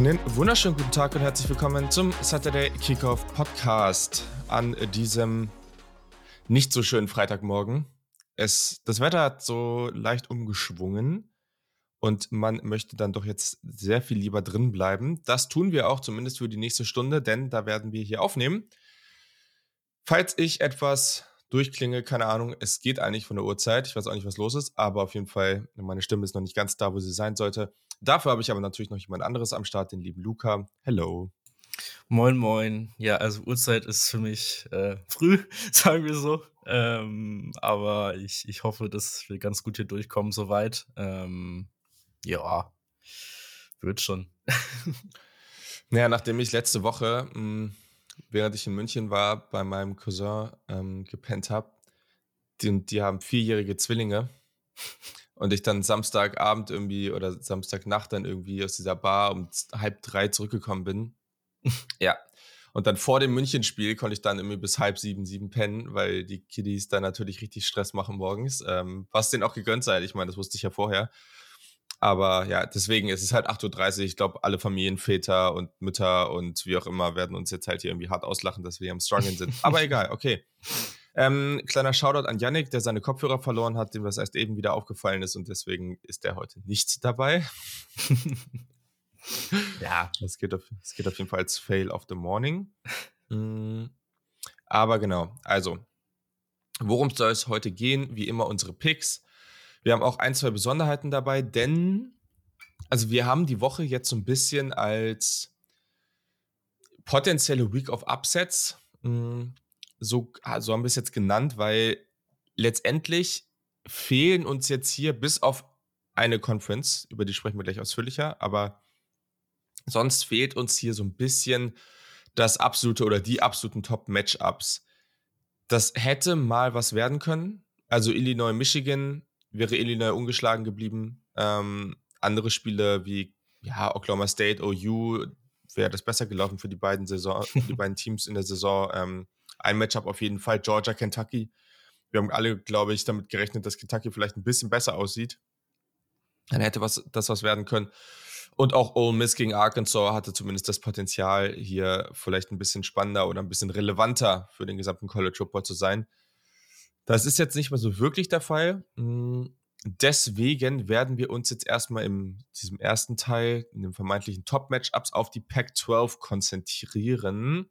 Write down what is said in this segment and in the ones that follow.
Einen wunderschönen guten Tag und herzlich willkommen zum Saturday Kickoff Podcast an diesem nicht so schönen Freitagmorgen. Es, das Wetter hat so leicht umgeschwungen und man möchte dann doch jetzt sehr viel lieber drin bleiben. Das tun wir auch zumindest für die nächste Stunde, denn da werden wir hier aufnehmen. Falls ich etwas durchklinge, keine Ahnung, es geht eigentlich von der Uhrzeit. Ich weiß auch nicht, was los ist, aber auf jeden Fall, meine Stimme ist noch nicht ganz da, wo sie sein sollte. Dafür habe ich aber natürlich noch jemand anderes am Start, den lieben Luca. Hello. Moin, moin. Ja, also Uhrzeit ist für mich äh, früh, sagen wir so. Ähm, aber ich, ich hoffe, dass wir ganz gut hier durchkommen soweit. Ähm, ja, wird schon. naja, nachdem ich letzte Woche, mh, hm, während ich in München war, bei meinem Cousin ähm, gepennt habe, die, die haben vierjährige Zwillinge und ich dann Samstagabend irgendwie oder Samstagnacht dann irgendwie aus dieser Bar um halb drei zurückgekommen bin. ja. Und dann vor dem Münchenspiel konnte ich dann irgendwie bis halb sieben, sieben pennen, weil die Kiddies dann natürlich richtig Stress machen morgens. Ähm, was denen auch gegönnt sei. Ich meine, das wusste ich ja vorher. Aber ja, deswegen ist es halt 8.30 Uhr. Ich glaube, alle Familienväter und Mütter und wie auch immer werden uns jetzt halt hier irgendwie hart auslachen, dass wir am Struggeln sind. Aber egal, okay. Ähm, kleiner Shoutout an Yannick, der seine Kopfhörer verloren hat, dem das erst eben wieder aufgefallen ist und deswegen ist der heute nicht dabei. ja. Es geht, auf, es geht auf jeden Fall als Fail of the Morning. Mm. Aber genau, also, worum soll es heute gehen? Wie immer unsere Picks. Wir haben auch ein, zwei Besonderheiten dabei, denn, also wir haben die Woche jetzt so ein bisschen als potenzielle Week of Upsets mh, mm, so, ah, so haben wir es jetzt genannt, weil letztendlich fehlen uns jetzt hier bis auf eine Conference, über die sprechen wir gleich ausführlicher, aber sonst fehlt uns hier so ein bisschen das absolute oder die absoluten Top-Matchups. Das hätte mal was werden können. Also Illinois, Michigan wäre Illinois ungeschlagen geblieben. Ähm, andere Spiele wie ja, Oklahoma State, OU wäre das besser gelaufen für die beiden Saison, die beiden Teams in der Saison. Ähm, ein Matchup auf jeden Fall, Georgia, Kentucky. Wir haben alle, glaube ich, damit gerechnet, dass Kentucky vielleicht ein bisschen besser aussieht. Dann hätte was, das was werden können. Und auch Ole Miss gegen Arkansas hatte zumindest das Potenzial, hier vielleicht ein bisschen spannender oder ein bisschen relevanter für den gesamten College Football zu sein. Das ist jetzt nicht mehr so wirklich der Fall. Hm, deswegen werden wir uns jetzt erstmal in diesem ersten Teil, in den vermeintlichen Top-Matchups, auf die Pac-12 konzentrieren.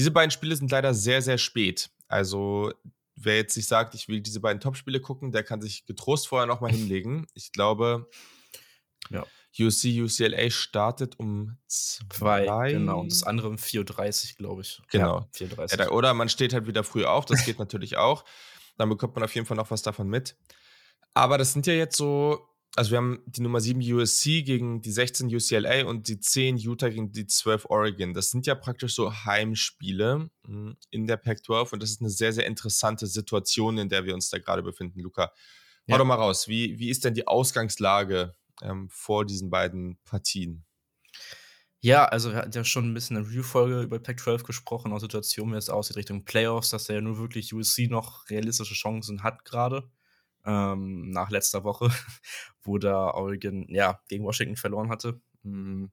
Diese beiden Spiele sind leider sehr, sehr spät. Also, wer jetzt sich sagt, ich will diese beiden Top-Spiele gucken, der kann sich getrost vorher nochmal hinlegen. Ich glaube, ja. UC UCLA startet um zwei. Genau, und das andere um 4.30 Uhr, glaube ich. Genau. Ja, 4.30 ja, oder man steht halt wieder früh auf, das geht natürlich auch. Dann bekommt man auf jeden Fall noch was davon mit. Aber das sind ja jetzt so also wir haben die Nummer 7 USC gegen die 16 UCLA und die 10 Utah gegen die 12 Oregon. Das sind ja praktisch so Heimspiele hm, in der Pac-12 und das ist eine sehr, sehr interessante Situation, in der wir uns da gerade befinden, Luca. Hau ja. doch mal raus, wie, wie ist denn die Ausgangslage ähm, vor diesen beiden Partien? Ja, also wir hatten ja schon ein bisschen in der Review-Folge über Pac-12 gesprochen, auch Situation, wie es aussieht Richtung Playoffs, dass er ja nur wirklich USC noch realistische Chancen hat gerade ähm, nach letzter Woche, wo da Oregon ja gegen Washington verloren hatte. Hm.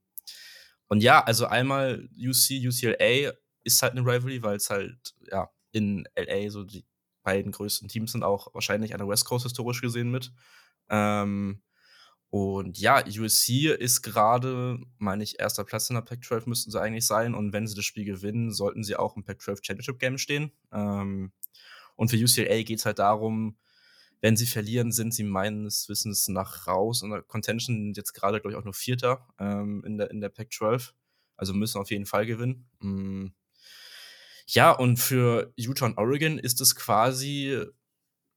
Und ja, also einmal UC, UCLA ist halt eine Rivalry, weil es halt ja in LA so die beiden größten Teams sind, auch wahrscheinlich an der West Coast historisch gesehen mit. Ähm, und ja, USC ist gerade, meine ich, erster Platz in der Pac-12 müssten sie eigentlich sein. Und wenn sie das Spiel gewinnen, sollten sie auch im Pac-12 Championship Game stehen. Ähm, und für UCLA geht es halt darum, wenn sie verlieren, sind sie meines Wissens nach raus. Und der Contention jetzt gerade, glaube ich, auch nur Vierter ähm, in der, in der Pac-12. Also müssen auf jeden Fall gewinnen. Mm. Ja, und für Utah und Oregon ist es quasi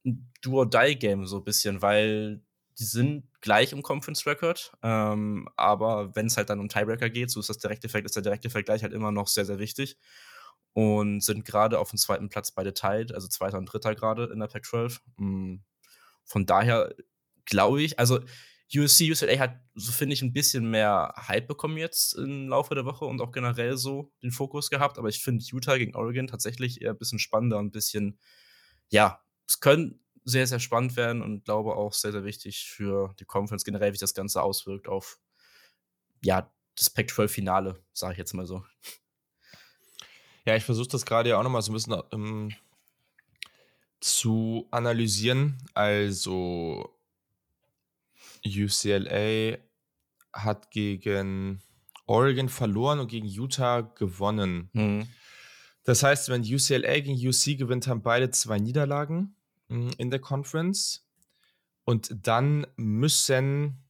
ein Do-or-Die-Game so ein bisschen, weil die sind gleich im Conference Record, ähm, aber wenn es halt dann um Tiebreaker geht, so ist das direkte ist der direkte Vergleich halt immer noch sehr, sehr wichtig und sind gerade auf dem zweiten Platz beide teilt, also zweiter und dritter gerade in der Pac-12. Von daher glaube ich, also USC, UCLA hat, so finde ich, ein bisschen mehr Hype bekommen jetzt im Laufe der Woche und auch generell so den Fokus gehabt. Aber ich finde Utah gegen Oregon tatsächlich eher ein bisschen spannender, ein bisschen, ja, es können sehr, sehr spannend werden und glaube auch sehr, sehr wichtig für die Conference generell, wie sich das Ganze auswirkt auf, ja, das Pac-12-Finale, sage ich jetzt mal so. Ja, ich versuche das gerade ja auch nochmal so ein bisschen ähm, zu analysieren. Also UCLA hat gegen Oregon verloren und gegen Utah gewonnen. Mhm. Das heißt, wenn UCLA gegen UC gewinnt, haben beide zwei Niederlagen hm, in der Conference. Und dann müssen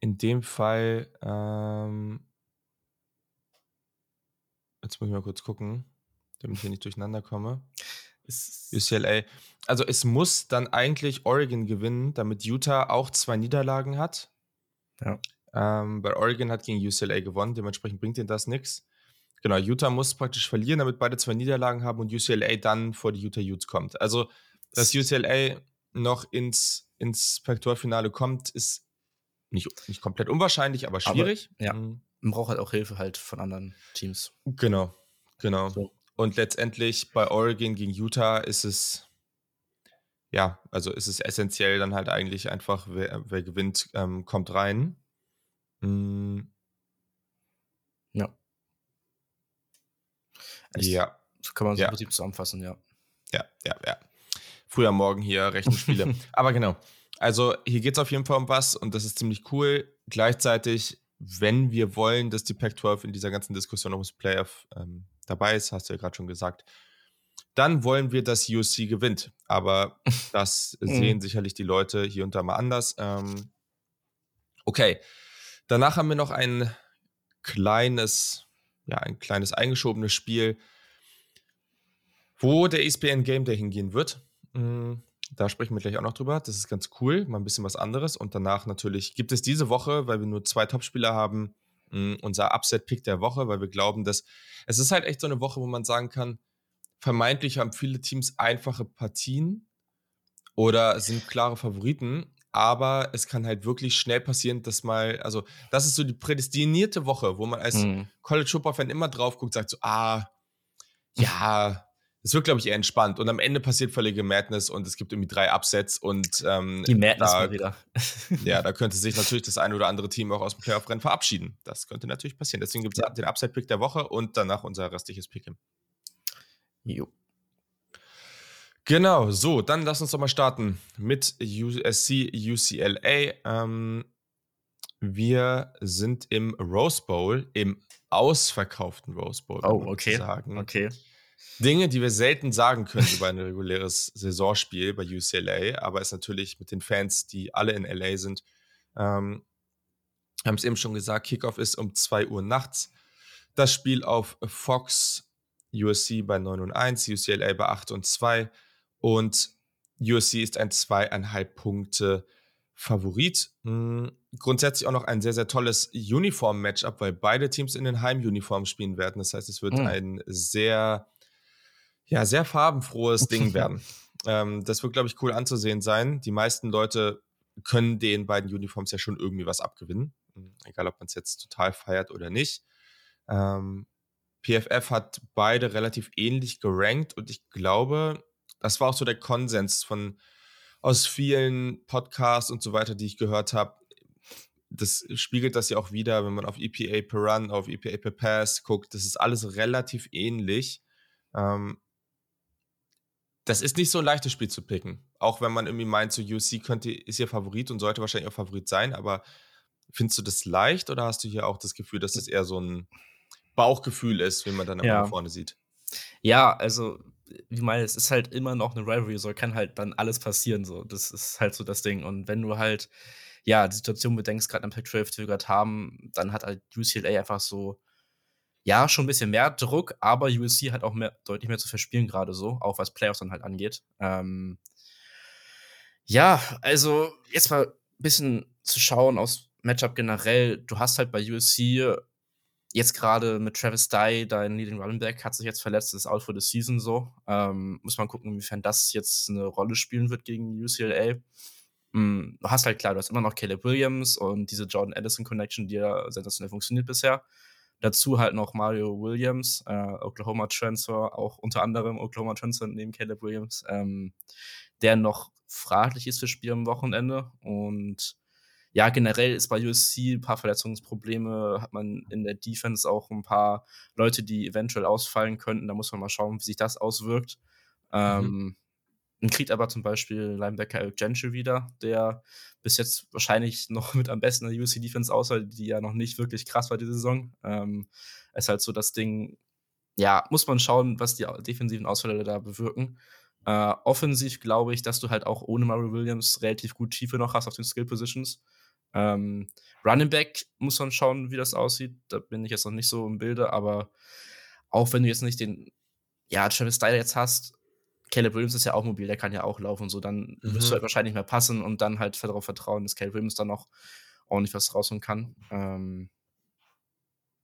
in dem Fall, ähm, jetzt muss ich mal kurz gucken, damit ich hier nicht durcheinander komme. UCLA. Also es muss dann eigentlich Oregon gewinnen, damit Utah auch zwei Niederlagen hat. Ja. Ähm, weil Oregon hat gegen UCLA gewonnen, dementsprechend bringt ihnen das nichts. Genau, Utah muss praktisch verlieren, damit beide zwei Niederlagen haben und UCLA dann vor die Utah Utes kommt. Also, dass UCLA noch ins, ins Pac-12-Finale kommt, ist nicht, nicht komplett unwahrscheinlich, aber schwierig. Aber, ja, mhm. man braucht halt auch Hilfe halt von anderen Teams. Genau, genau. So. Und letztendlich bei Oregon gegen Utah ist es, ja, also ist es essentiell dann halt eigentlich einfach, wer, wer gewinnt, ähm, kommt rein. Mhm. Ja. Ich, ja. So kann man so ja. im Prinzip zusammenfassen, ja. Ja, ja, ja. Früher Morgen hier Rechenspiele. Aber genau. Also hier geht es auf jeden Fall um was und das ist ziemlich cool. Gleichzeitig, wenn wir wollen, dass die Pac-12 in dieser ganzen Diskussion ums Playoff ähm, dabei ist, hast du ja gerade schon gesagt, dann wollen wir, dass USC gewinnt. Aber das mhm. sehen sicherlich die Leute hier und da mal anders. Ähm, okay. Danach haben wir noch ein kleines ja, ein kleines eingeschobenes Spiel, wo der ESPN Game Day hingehen wird. Hm, da sprechen wir gleich auch noch drüber. Das ist ganz cool, mal ein bisschen was anderes. Und danach natürlich gibt es diese Woche, weil wir nur zwei Topspieler haben, unser Upset-Pick der Woche, weil wir glauben, dass es ist halt echt so eine Woche, wo man sagen kann, vermeintlich haben viele Teams einfache Partien oder sind klare Favoriten aber es kann halt wirklich schnell passieren, dass mal, also das ist so die prädestinierte Woche, wo man als mhm. College Football Fan immer drauf guckt, sagt so, ah, ja, es wird, glaube ich, eher entspannt. Und am Ende passiert völlige Madness und es gibt irgendwie drei Upsets und ähm, die Madness da, mal wieder. ja, da könnte sich natürlich das eine oder andere Team auch aus dem Playoff-Rennen verabschieden. Das könnte natürlich passieren. Deswegen gibt es ja. den Upset-Pick der Woche und danach unser restliches Pick. Jo. Genau, so, dann lass uns doch mal starten mit USC UCLA. Ähm, wir sind im Rose Bowl, im ausverkauften Rose Bowl. Oh, okay. Sagen. Okay. Dinge, die wir selten sagen können über ein reguläres Saisonspiel bei UCLA, aber es natürlich mit den Fans, die alle in LA sind. Ähm, haben es eben schon gesagt, Kickoff ist um 2 Uhr nachts. Das Spiel auf Fox, USC bei 9 und 1, UCLA bei 8 und 2. Und USC ist ein zweieinhalb Punkte Favorit. Hm, grundsätzlich auch noch ein sehr, sehr tolles Uniform-Matchup, weil beide Teams in den Heimuniformen spielen werden. Das heißt, es wird mhm. ein sehr, ja, sehr farbenfrohes Ding werden. ähm, das wird, glaube ich, cool anzusehen sein. Die meisten Leute können den beiden Uniforms ja schon irgendwie was abgewinnen. Hm, egal, ob man es jetzt total feiert oder nicht. Ähm, PFF hat beide relativ ähnlich gerankt und ich glaube, das war auch so der Konsens von aus vielen Podcasts und so weiter, die ich gehört habe. Das spiegelt das ja auch wieder, wenn man auf EPA per Run, auf EPA per Pass guckt. Das ist alles relativ ähnlich. Ähm, das ist nicht so ein leichtes Spiel zu picken. Auch wenn man irgendwie meint, so UC könnte, ist ihr Favorit und sollte wahrscheinlich auch Favorit sein, aber findest du das leicht oder hast du hier auch das Gefühl, dass das eher so ein Bauchgefühl ist, wie man dann ja. vorne sieht? Ja, also wie meine, es ist halt immer noch eine Rivalry, so kann halt dann alles passieren, so. Das ist halt so das Ding. Und wenn du halt, ja, die Situation bedenkst, gerade am Pac-12, die wir gerade haben, dann hat halt UCLA einfach so, ja, schon ein bisschen mehr Druck, aber USC hat auch mehr, deutlich mehr zu verspielen, gerade so, auch was Playoffs dann halt angeht. Ähm, ja, also jetzt mal ein bisschen zu schauen aus Matchup generell. Du hast halt bei USC jetzt gerade mit Travis Dye, dein Leading Running Back, hat sich jetzt verletzt, ist out for the season so. Ähm, muss man gucken, inwiefern das jetzt eine Rolle spielen wird gegen UCLA. Mm, du hast halt klar, du hast immer noch Caleb Williams und diese Jordan Addison Connection, die ja sensationell funktioniert bisher. Dazu halt noch Mario Williams, äh, Oklahoma Transfer, auch unter anderem Oklahoma Transfer neben Caleb Williams, ähm, der noch fraglich ist für Spiel am Wochenende und ja, generell ist bei USC ein paar Verletzungsprobleme, hat man in der Defense auch ein paar Leute, die eventuell ausfallen könnten. Da muss man mal schauen, wie sich das auswirkt. Mhm. Ähm, man kriegt aber zum Beispiel Linebacker Eric Gentry wieder, der bis jetzt wahrscheinlich noch mit am besten in der USC Defense aussah, die ja noch nicht wirklich krass war diese Saison. Ähm, ist halt so das Ding, ja, muss man schauen, was die defensiven Ausfälle da bewirken. Äh, offensiv glaube ich, dass du halt auch ohne Mario Williams relativ gut Tiefe noch hast auf den Skill Positions. Ähm, Running Back muss man schauen, wie das aussieht. Da bin ich jetzt noch nicht so im Bilde, aber auch wenn du jetzt nicht den, ja, Travis Styler jetzt hast, Caleb Williams ist ja auch mobil, der kann ja auch laufen, so dann mhm. wirst du halt wahrscheinlich mehr passen und dann halt darauf vertrauen, dass Caleb Williams dann noch ordentlich was rausholen kann. Ähm,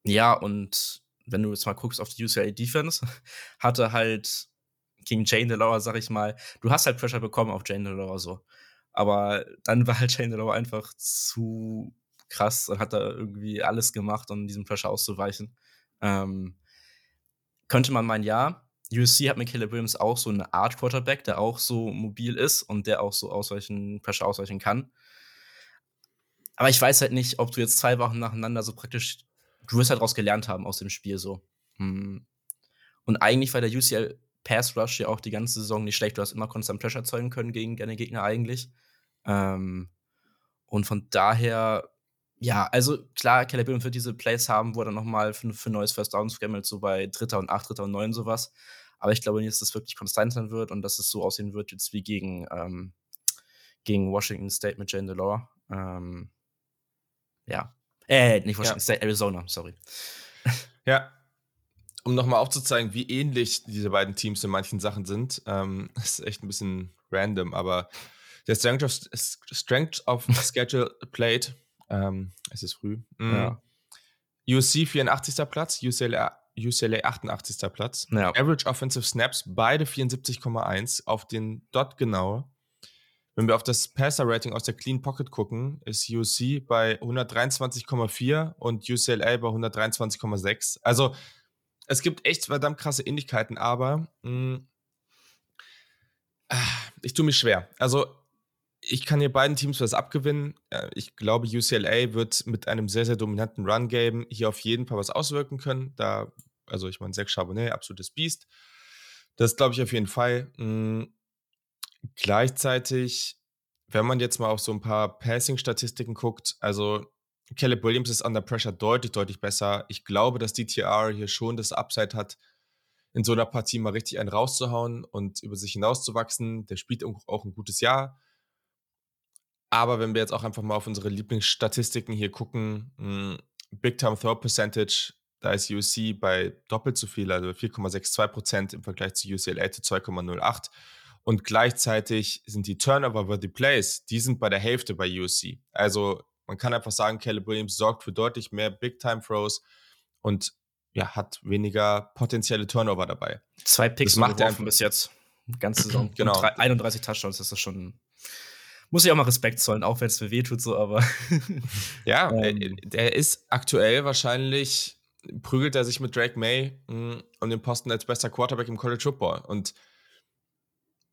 ja, und wenn du jetzt mal guckst auf die UCLA Defense, hatte halt gegen Jane DeLauer, sag ich mal, du hast halt Pressure bekommen auf Jane DeLauer so. Aber dann war halt Jane DeLauer einfach zu krass und hat da irgendwie alles gemacht, um diesem Pressure auszuweichen. Ähm, könnte man meinen, ja. USC hat mit Caleb Williams auch so eine Art Quarterback, der auch so mobil ist und der auch so ausweichen, Pressure ausweichen kann. Aber ich weiß halt nicht, ob du jetzt zwei Wochen nacheinander so praktisch, du wirst halt daraus gelernt haben aus dem Spiel so. Hm. Und eigentlich war der UCL Pass Rush ja auch die ganze Saison nicht schlecht. Du hast immer konstant Pressure erzeugen können gegen deine Gegner eigentlich. Ähm, und von daher, ja, also klar, Caleb Williams wird diese Plays haben, wo er dann nochmal für, für neues First Down scammelt, so bei Dritter und Acht, Dritter und Neun sowas. Aber ich glaube nicht, dass das wirklich konstant sein wird und dass es so aussehen wird jetzt wie gegen, ähm, gegen Washington State mit Jane DeLore. Ähm, ja. Äh, nicht Washington ja. State, Arizona, sorry. Ja, um nochmal aufzuzeigen, wie ähnlich diese beiden Teams in manchen Sachen sind, ähm, ist echt ein bisschen random, aber der Strength of, Strength of Schedule Played, ähm, es ist früh. Mm. Ja. USC 84. Platz, UCLA, UCLA 88. Platz. Ja. Average Offensive Snaps, beide 74,1 auf den Dot genau. Wenn wir auf das Passer-Rating aus der Clean Pocket gucken, ist USC bei 123,4 und UCLA bei 123,6. Also es gibt echt verdammt krasse Ähnlichkeiten, aber mh, mm, ah, ich tue mich schwer. Also ich kann hier beiden Teams was abgewinnen. Ich glaube, UCLA wird mit einem sehr, sehr dominanten Run-Game hier auf jeden Fall was auswirken können. Da, also ich meine, Zach Charbonnet, absolutes Biest. Das glaube ich auf jeden Fall. Mhm. Gleichzeitig, wenn man jetzt mal auf so ein paar Passing-Statistiken guckt, also Caleb Williams ist under pressure deutlich, deutlich besser. Ich glaube, dass DTR hier schon das Upside hat, in so einer Partie mal richtig einen rauszuhauen und über sich hinauszuwachsen. Der spielt auch ein gutes Jahr. Aber wenn wir jetzt auch einfach mal auf unsere Lieblingsstatistiken hier gucken, hm, Big Time Throw Percentage, da ist UC bei doppelt so viel, also 4,62% im Vergleich zu UCLA zu 2,08. Und gleichzeitig sind die Turnover über die Plays, die sind bei der Hälfte bei UC. Also man kann einfach sagen, Caleb Williams sorgt für deutlich mehr Big-Time-Throws und ja, hat weniger potenzielle Turnover dabei. Zwei Picks macht er bis jetzt. Ganze Saison. genau. 31 Touchdowns, das ist schon. Muss ich auch mal Respekt zollen, auch wenn es mir wehtut, so, aber. ja, ähm. der ist aktuell wahrscheinlich, prügelt er sich mit Drake May mh, hm, um den Posten als bester Quarterback im College Football. Und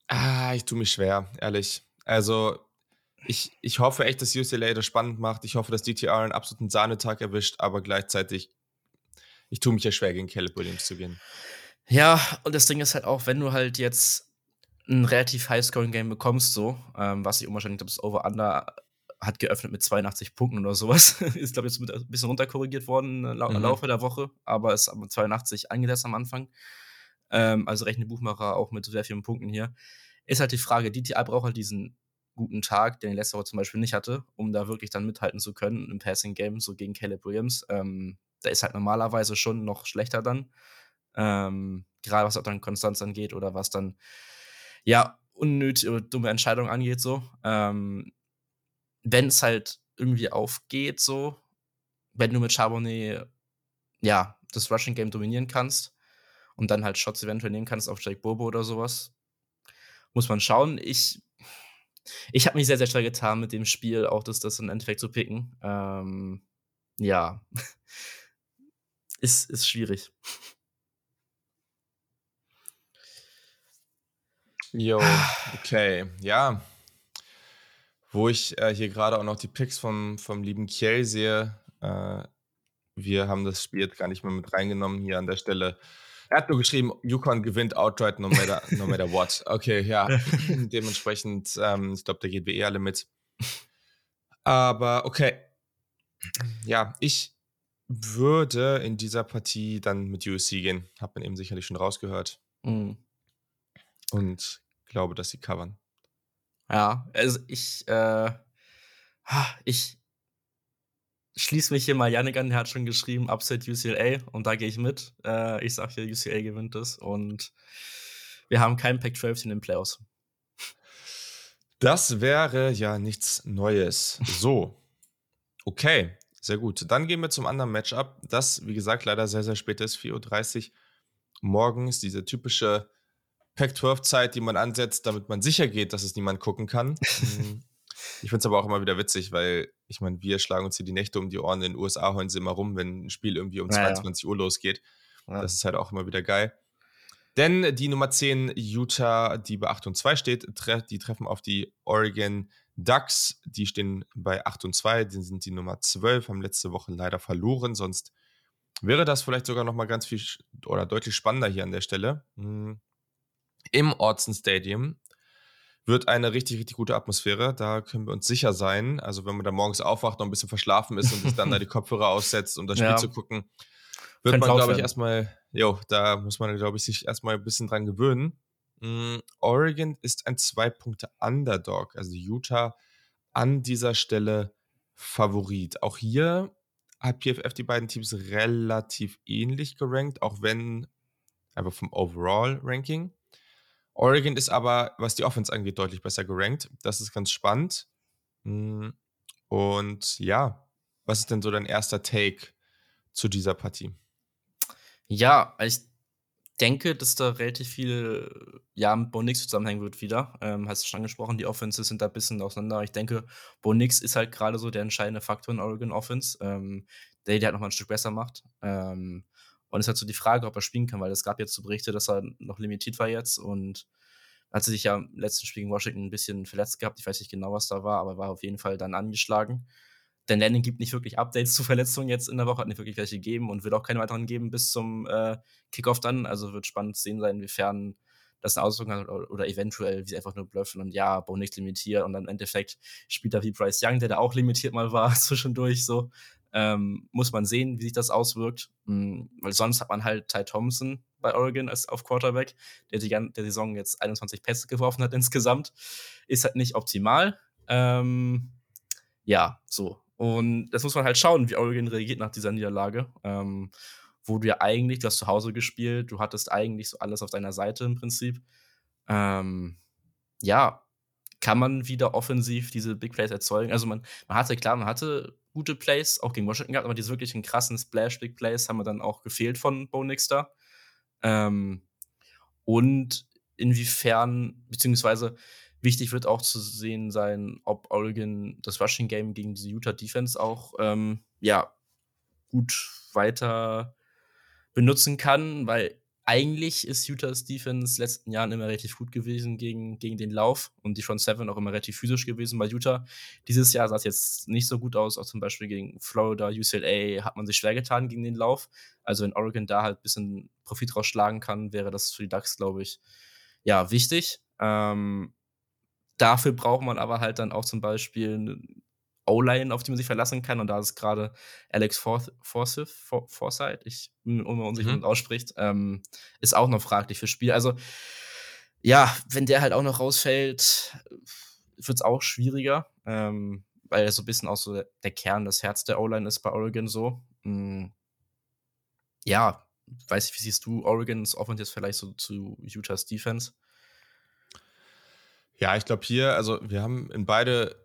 ah, ich tue mich schwer, ehrlich. Also, ich, ich hoffe echt, dass UCLA das spannend macht. Ich hoffe, dass DTR einen absoluten Sahnetag erwischt, aber gleichzeitig, ich tue mich ja schwer, gegen Caleb Williams zu gehen. Ja, und das Ding ist halt auch, wenn du halt jetzt ein relativ High-Scoring-Game bekommst, so, ähm, was ich unwahrscheinlich glaube, das Over-Under hat geöffnet mit 82 Punkten oder sowas. ist, glaube ich, jetzt ein bisschen runterkorrigiert worden im mhm. Laufe der Woche, aber ist mit 82 angesetzt am Anfang. Ähm, also rechnet Buchmacher auch mit sehr vielen Punkten hier. Ist halt die Frage, DTI braucht halt diesen guten Tag, den letzte Woche zum Beispiel nicht hatte, um da wirklich dann mithalten zu können im Passing Game, so gegen Caleb Williams. Ähm, der ist halt normalerweise schon noch schlechter dann. Ähm, gerade was auch dann Konstanz angeht oder was dann ja unnötige oder dumme Entscheidungen angeht, so. Ähm, wenn es halt irgendwie aufgeht, so, wenn du mit Charbonnet ja das Rushing Game dominieren kannst und dann halt Shots eventuell nehmen kannst auf Jake Bobo oder sowas, muss man schauen. Ich ich habe mich sehr, sehr schwer getan mit dem Spiel, auch das, das im Endeffekt zu picken. Ähm, ja. ist, ist schwierig. Jo, okay. Ja. wo ich äh, hier gerade auch noch die Picks vom, vom lieben Kiel sehe. Äh, wir haben das Spiel jetzt gar nicht mehr mit reingenommen hier an der Stelle. Er hat nur geschrieben, Yukon gewinnt outright no matter, no matter what. Okay, ja. Dementsprechend, ähm, ich glaube, da geht wir eh alle mit. Aber okay. Ja, ich würde in dieser Partie dann mit USC gehen. Hat man eben sicherlich schon rausgehört. Mhm. Und glaube, dass sie covern. Ja, also ich, äh, ich schließe mich hier mal Janik an, der hat schon geschrieben, Upset UCLA und da gehe ich mit. Äh, ich sage hier, UCLA gewinnt es und wir haben keinen Pac-12 in den Playoffs. Das wäre ja nichts Neues. So, okay, sehr gut. Dann gehen wir zum anderen Matchup, das, wie gesagt, leider sehr, sehr spät ist, 4.30 Uhr morgens, diese typische Pac-12-Zeit, die man ansetzt, damit man sicher geht, dass es niemand gucken kann. Mhm. Ich finde es aber auch immer wieder witzig, weil ich meine, wir schlagen uns hier die Nächte um die Ohren. In den USA heulen sie immer rum, wenn ein Spiel irgendwie um ja, 22 ja. Uhr losgeht. Ja. Das ist halt auch immer wieder geil. Denn die Nummer 10 Utah, die bei 8 und 2 steht, tre die treffen auf die Oregon Ducks. Die stehen bei 8 und 2, die sind die Nummer 12, haben letzte Woche leider verloren. Sonst wäre das vielleicht sogar nochmal ganz viel oder deutlich spannender hier an der Stelle. Hm. Im Orson Stadium wird eine richtig, richtig gute Atmosphäre. Da können wir uns sicher sein. Also, wenn man da morgens aufwacht, noch ein bisschen verschlafen ist und sich dann da die Kopfhörer aussetzt, um das Spiel ja. zu gucken, wird Kann man, glaube ich, erstmal, jo, da muss man, glaube ich, sich erstmal ein bisschen dran gewöhnen. Mm, Oregon ist ein Zwei-Punkte-Underdog. Also Utah an dieser Stelle Favorit. Auch hier hat PFF die beiden Teams relativ ähnlich gerankt, auch wenn einfach vom Overall-Ranking. Oregon ist aber, was die Offense angeht, deutlich besser gerankt. Das ist ganz spannend. Hm, und ja, was ist denn so dein erster Take zu dieser Partie? Ja, ich denke, dass da relativ viel ja, mit Bo Nix zusammenhängen wird wieder. Ähm, hast du schon angesprochen, die Offenses sind da ein bisschen auseinander. Ich denke, Bo Nix ist halt gerade so der entscheidende Faktor in Oregon Offense, ähm, der die halt nochmal ein Stück besser macht. Ähm, und es ist halt so die Frage, ob er spielen kann, weil es gab jetzt so Berichte, dass er noch limitiert war jetzt und hat sich ja im letzten Spiel gegen Washington ein bisschen verletzt gehabt. Ich weiß nicht genau, was da war, aber war auf jeden Fall dann angeschlagen. Denn Landing gibt nicht wirklich Updates zu Verletzungen jetzt in der Woche, hat nicht wirklich welche gegeben und wird auch keine weiteren geben bis zum äh, Kickoff dann. Also wird spannend sehen sein, inwiefern das eine Auswirkung hat oder, oder eventuell, wie sie einfach nur bluffen und ja, Bo nicht limitiert und dann im Endeffekt spielt er wie Bryce Young, der da auch limitiert mal war zwischendurch so. Ähm, muss man sehen, wie sich das auswirkt. Mhm, weil sonst hat man halt Ty Thompson bei Oregon als auf Quarterback, der die der Saison jetzt 21 Pässe geworfen hat insgesamt. Ist halt nicht optimal. Ähm, ja, so. Und das muss man halt schauen, wie Oregon reagiert nach dieser Niederlage. Ähm, wo du ja eigentlich, du hast zu Hause gespielt, du hattest eigentlich so alles auf deiner Seite im Prinzip. Ähm, ja, kann man wieder offensiv diese Big Plays erzeugen? Also man, man hatte, klar, man hatte gute Plays, auch gegen Washington gehabt, aber diese wirklichen krassen Splash-Big Plays haben wir dann auch gefehlt von Bo Nix da. Ähm, und inwiefern, beziehungsweise wichtig wird auch zu sehen sein, ob Oregon das Rushing Game gegen diese Utah Defense auch ähm, ja, gut weiter benutzen kann, weil eigentlich ist Utah's Defense letzten Jahren immer relativ gut gewesen gegen, gegen den Lauf und die Front Seven auch immer relativ physisch gewesen bei Utah. Dieses Jahr sah es jetzt nicht so gut aus, auch zum Beispiel gegen Florida, UCLA hat man sich schwer getan gegen den Lauf. Also wenn Oregon da halt ein bisschen Profit rausschlagen kann, wäre das für die Ducks, glaube ich, ja, wichtig. Ähm, dafür braucht man aber halt dann auch zum Beispiel O-Line, auf die man sich verlassen kann. Und da ist gerade Alex Forsyth, Forsyth, ich bin mir unsicher, mhm. ausspricht, ähm, ist auch noch fraglich fürs Spiel. Also, ja, wenn der halt auch noch rausfällt, wird es auch schwieriger, ähm, weil er so ein bisschen auch so der, Kern, das Herz der O-Line ist bei Oregon so. Mhm. Ja, weiß ich, wie siehst du Oregons Offense jetzt vielleicht so zu Utahs Defense? Ja, ich glaube hier, also wir haben in beide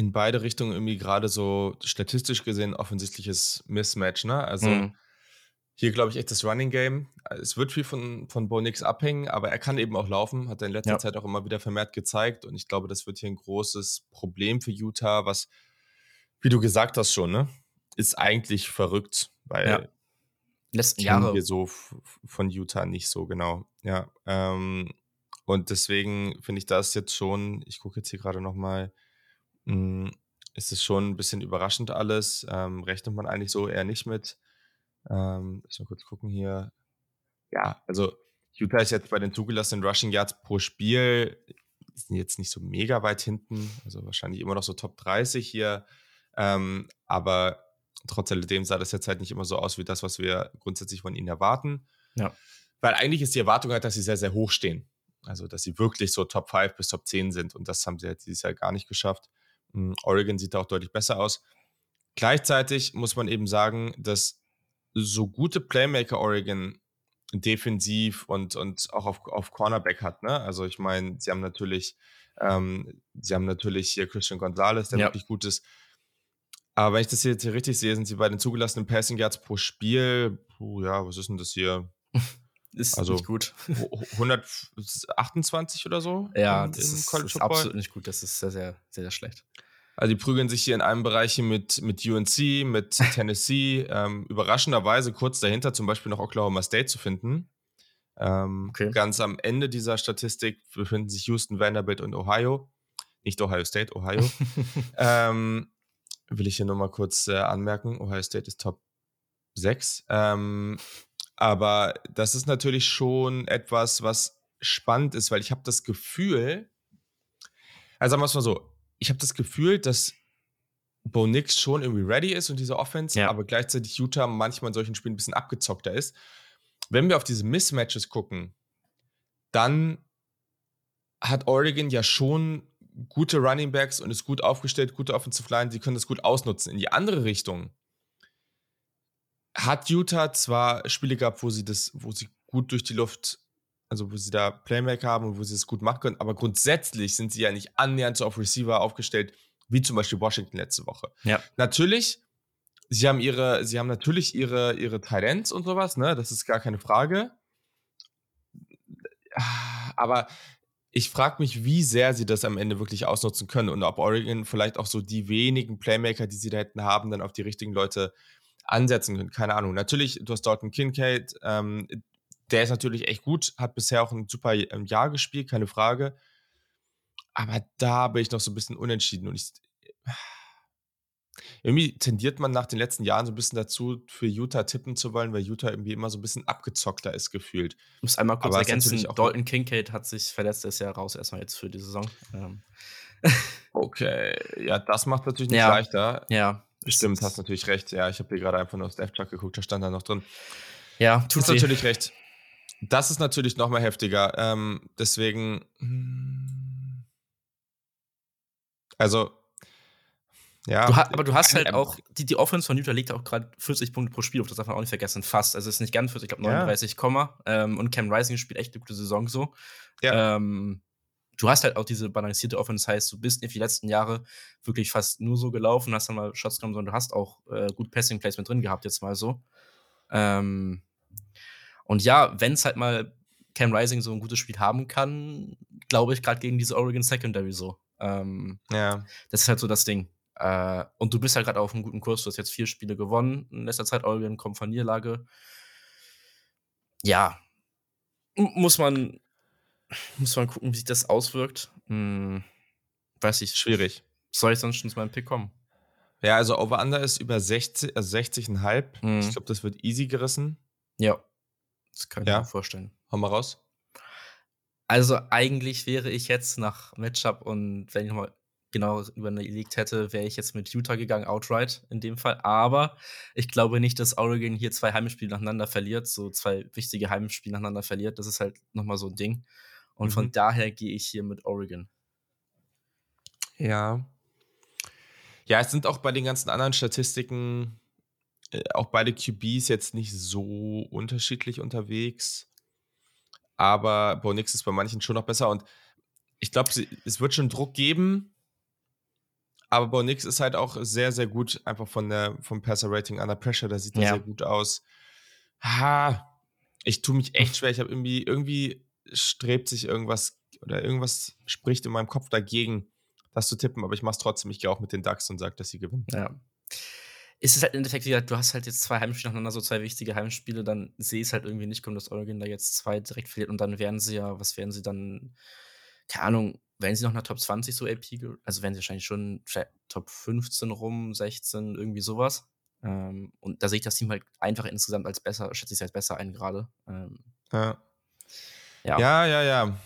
in beide Richtungen irgendwie gerade so statistisch gesehen offensichtliches Mismatch, ne? Also mhm. hier glaube ich echt das Running Game. Es wird viel von, von Bo Nix abhängen, aber er kann eben auch laufen, hat er in letzter ja. Zeit auch immer wieder vermehrt gezeigt und ich glaube, das wird hier ein großes Problem für Utah, was, wie du gesagt hast schon, ne? Ist eigentlich verrückt, weil ja. letzten Jahre wir so von Utah nicht so genau. Ja. Ähm, und deswegen finde ich das jetzt schon, ich gucke jetzt hier gerade nochmal hm, ist es schon ein bisschen überraschend alles. Ähm, rechnet man eigentlich so eher nicht mit. Ähm, lass mal kurz gucken hier. Ja, also Utah ist jetzt bei den zugelassenen Rushing Yards pro Spiel, sind jetzt nicht so mega weit hinten, also wahrscheinlich immer noch so Top 30 hier. Ähm, aber trotz alledem sah das jetzt halt nicht immer so aus wie das, was wir grundsätzlich von ihnen erwarten. Ja. Weil eigentlich ist die Erwartung halt, dass sie sehr, sehr hoch stehen. Also, dass sie wirklich so Top 5 bis Top 10 sind. Und das haben sie jetzt dieses Jahr gar nicht geschafft. Hm, Oregon sieht da auch deutlich besser aus. Gleichzeitig muss man eben sagen, dass so gute Playmaker Oregon defensiv und, und auch auf, auf Cornerback hat. Ne? Also ich meine, sie haben natürlich, ähm, sie haben natürlich hier Christian Gonzalez, der ja. wirklich gut ist. Aber wenn ich das jetzt hier richtig sehe, sind sie bei den zugelassenen Passing Yards pro Spiel, puh, ja, was ist denn das hier? ist also nicht gut. 128 oder so? Ja, das ist, ist, absolut nicht gut. Das ist sehr, sehr, sehr, sehr schlecht. Also die prügeln sich hier in einem Bereich mit, mit UNC, mit Tennessee. ähm, überraschenderweise kurz dahinter zum Beispiel noch Oklahoma State zu finden. Ähm, okay. Ganz am Ende dieser Statistik befinden sich Houston, Vanderbilt und Ohio. Nicht Ohio State, Ohio. ähm, will ich hier nochmal kurz äh, anmerken. Ohio State ist Top 6. Ähm, aber das ist natürlich schon etwas, was spannend ist, weil ich habe das Gefühl, also sagen wir es mal so, ich habe das Gefühl, dass Bo Nix schon irgendwie ready ist und diese Offense, ja. aber gleichzeitig Utah manchmal in solchen Spielen ein bisschen abgezockter ist. Wenn wir auf diese Mismatches gucken, dann hat Oregon ja schon gute Running Backs und ist gut aufgestellt, gute Offensive Line, die können das gut ausnutzen. In die andere Richtung hat Utah zwar Spiele gehabt, wo sie das, wo sie gut durch die Luft also wo sie da Playmaker haben und wo sie es gut machen können. Aber grundsätzlich sind sie ja nicht annähernd so auf Receiver aufgestellt, wie zum Beispiel Washington letzte Woche. Ja. Natürlich, sie haben ihre, sie haben natürlich ihre, ihre Tight und sowas, ne? Das ist gar keine Frage. Aber ich frage mich, wie sehr sie das am Ende wirklich ausnutzen können und ob Oregon vielleicht auch so die wenigen Playmaker, die sie da hätten haben, dann auf die richtigen Leute ansetzen können. Keine Ahnung. Natürlich, du hast Dalton Kincaid, ähm, der ist natürlich echt gut, hat bisher auch ein super ähm, Jahr gespielt, keine Frage. Aber da bin ich noch so ein bisschen unentschieden und ich. Irgendwie tendiert man nach den letzten Jahren so ein bisschen dazu, für Utah tippen zu wollen, weil Utah irgendwie immer so ein bisschen abgezockter ist gefühlt. Ich muss einmal kurz Aber ergänzen, Dalton Kincaid hat sich verletzt, ist ja raus erstmal jetzt für die Saison. Ähm. Okay, ja, das macht natürlich nicht ja. leichter. Ja. Stimmt, hast natürlich recht. Ja, ich habe hier gerade einfach nur auf Death Chuck geguckt, da stand da noch drin. Ja, tut natürlich recht. Das ist natürlich noch mal heftiger. Ähm, deswegen. Hm. Also. Ja. Du aber du hast halt auch, die, die Offense von Utah liegt auch gerade 40 Punkte pro Spiel auf, das darf man auch nicht vergessen, fast. Also es ist nicht ganz 40, ich glaube 39, ja. ähm, und Cam Rising spielt echt eine gute Saison so. Ja. Ähm, du hast halt auch diese balancierte Offense, das heißt, du bist in die letzten Jahre wirklich fast nur so gelaufen, hast dann mal Shots genommen, sondern du hast auch äh, gut Passing Placement drin gehabt, jetzt mal so. Ähm, und ja, wenn es halt mal Cam Rising so ein gutes Spiel haben kann, glaube ich, gerade gegen diese Oregon Secondary so. Ähm, ja. Das ist halt so das Ding. Äh, und du bist halt gerade auf einem guten Kurs. Du hast jetzt vier Spiele gewonnen. In letzter Zeit Oregon kommt von Niederlage. Ja. muss man, muss man gucken, wie sich das auswirkt. Hm, weiß ich. Schwierig. Soll ich sonst schon zu meinem Pick kommen? Ja, also Over-Under ist über 60, also 60,5. Mhm. Ich glaube, das wird easy gerissen. Ja. Das kann ich ja. mir vorstellen. Hau mal raus. Also eigentlich wäre ich jetzt nach Matchup und wenn ich nochmal genau überlegt hätte, wäre ich jetzt mit Utah gegangen, outright in dem Fall. Aber ich glaube nicht, dass Oregon hier zwei Heimspiele nacheinander verliert, so zwei wichtige Heimspiele nacheinander verliert. Das ist halt nochmal so ein Ding. Und mhm. von daher gehe ich hier mit Oregon. Ja. Ja, es sind auch bei den ganzen anderen Statistiken äh, auch beide QBs jetzt nicht so unterschiedlich unterwegs. Aber Bo Nix ist bei manchen schon noch besser. Und ich glaube, es wird schon Druck geben. Aber Bo Nix ist halt auch sehr, sehr gut, einfach von der, vom Passer-Rating under Pressure. Da sieht er ja. sehr gut aus. Ha, ich tue mich echt schwer. Ich habe irgendwie, irgendwie strebt sich irgendwas oder irgendwas spricht in meinem Kopf dagegen, das zu tippen. Aber ich mache es trotzdem. Ich gehe auch mit den Ducks und sage, dass sie gewinnen. Ja ist es halt im Endeffekt wieder, du hast halt jetzt zwei Heimspiele nacheinander, so zwei wichtige Heimspiele, dann sehe ich es halt irgendwie nicht kommen, dass Oregon da jetzt zwei direkt verliert und dann wären sie ja, was wären sie dann, keine Ahnung, wenn sie noch nach Top 20 so AP, also werden sie wahrscheinlich schon Top 15 rum, 16, irgendwie sowas. Ähm, und da sehe ich das Team halt einfach insgesamt als besser, schätze ich es als besser ein gerade. Ähm, ja. Ja. Ja, ja, ja.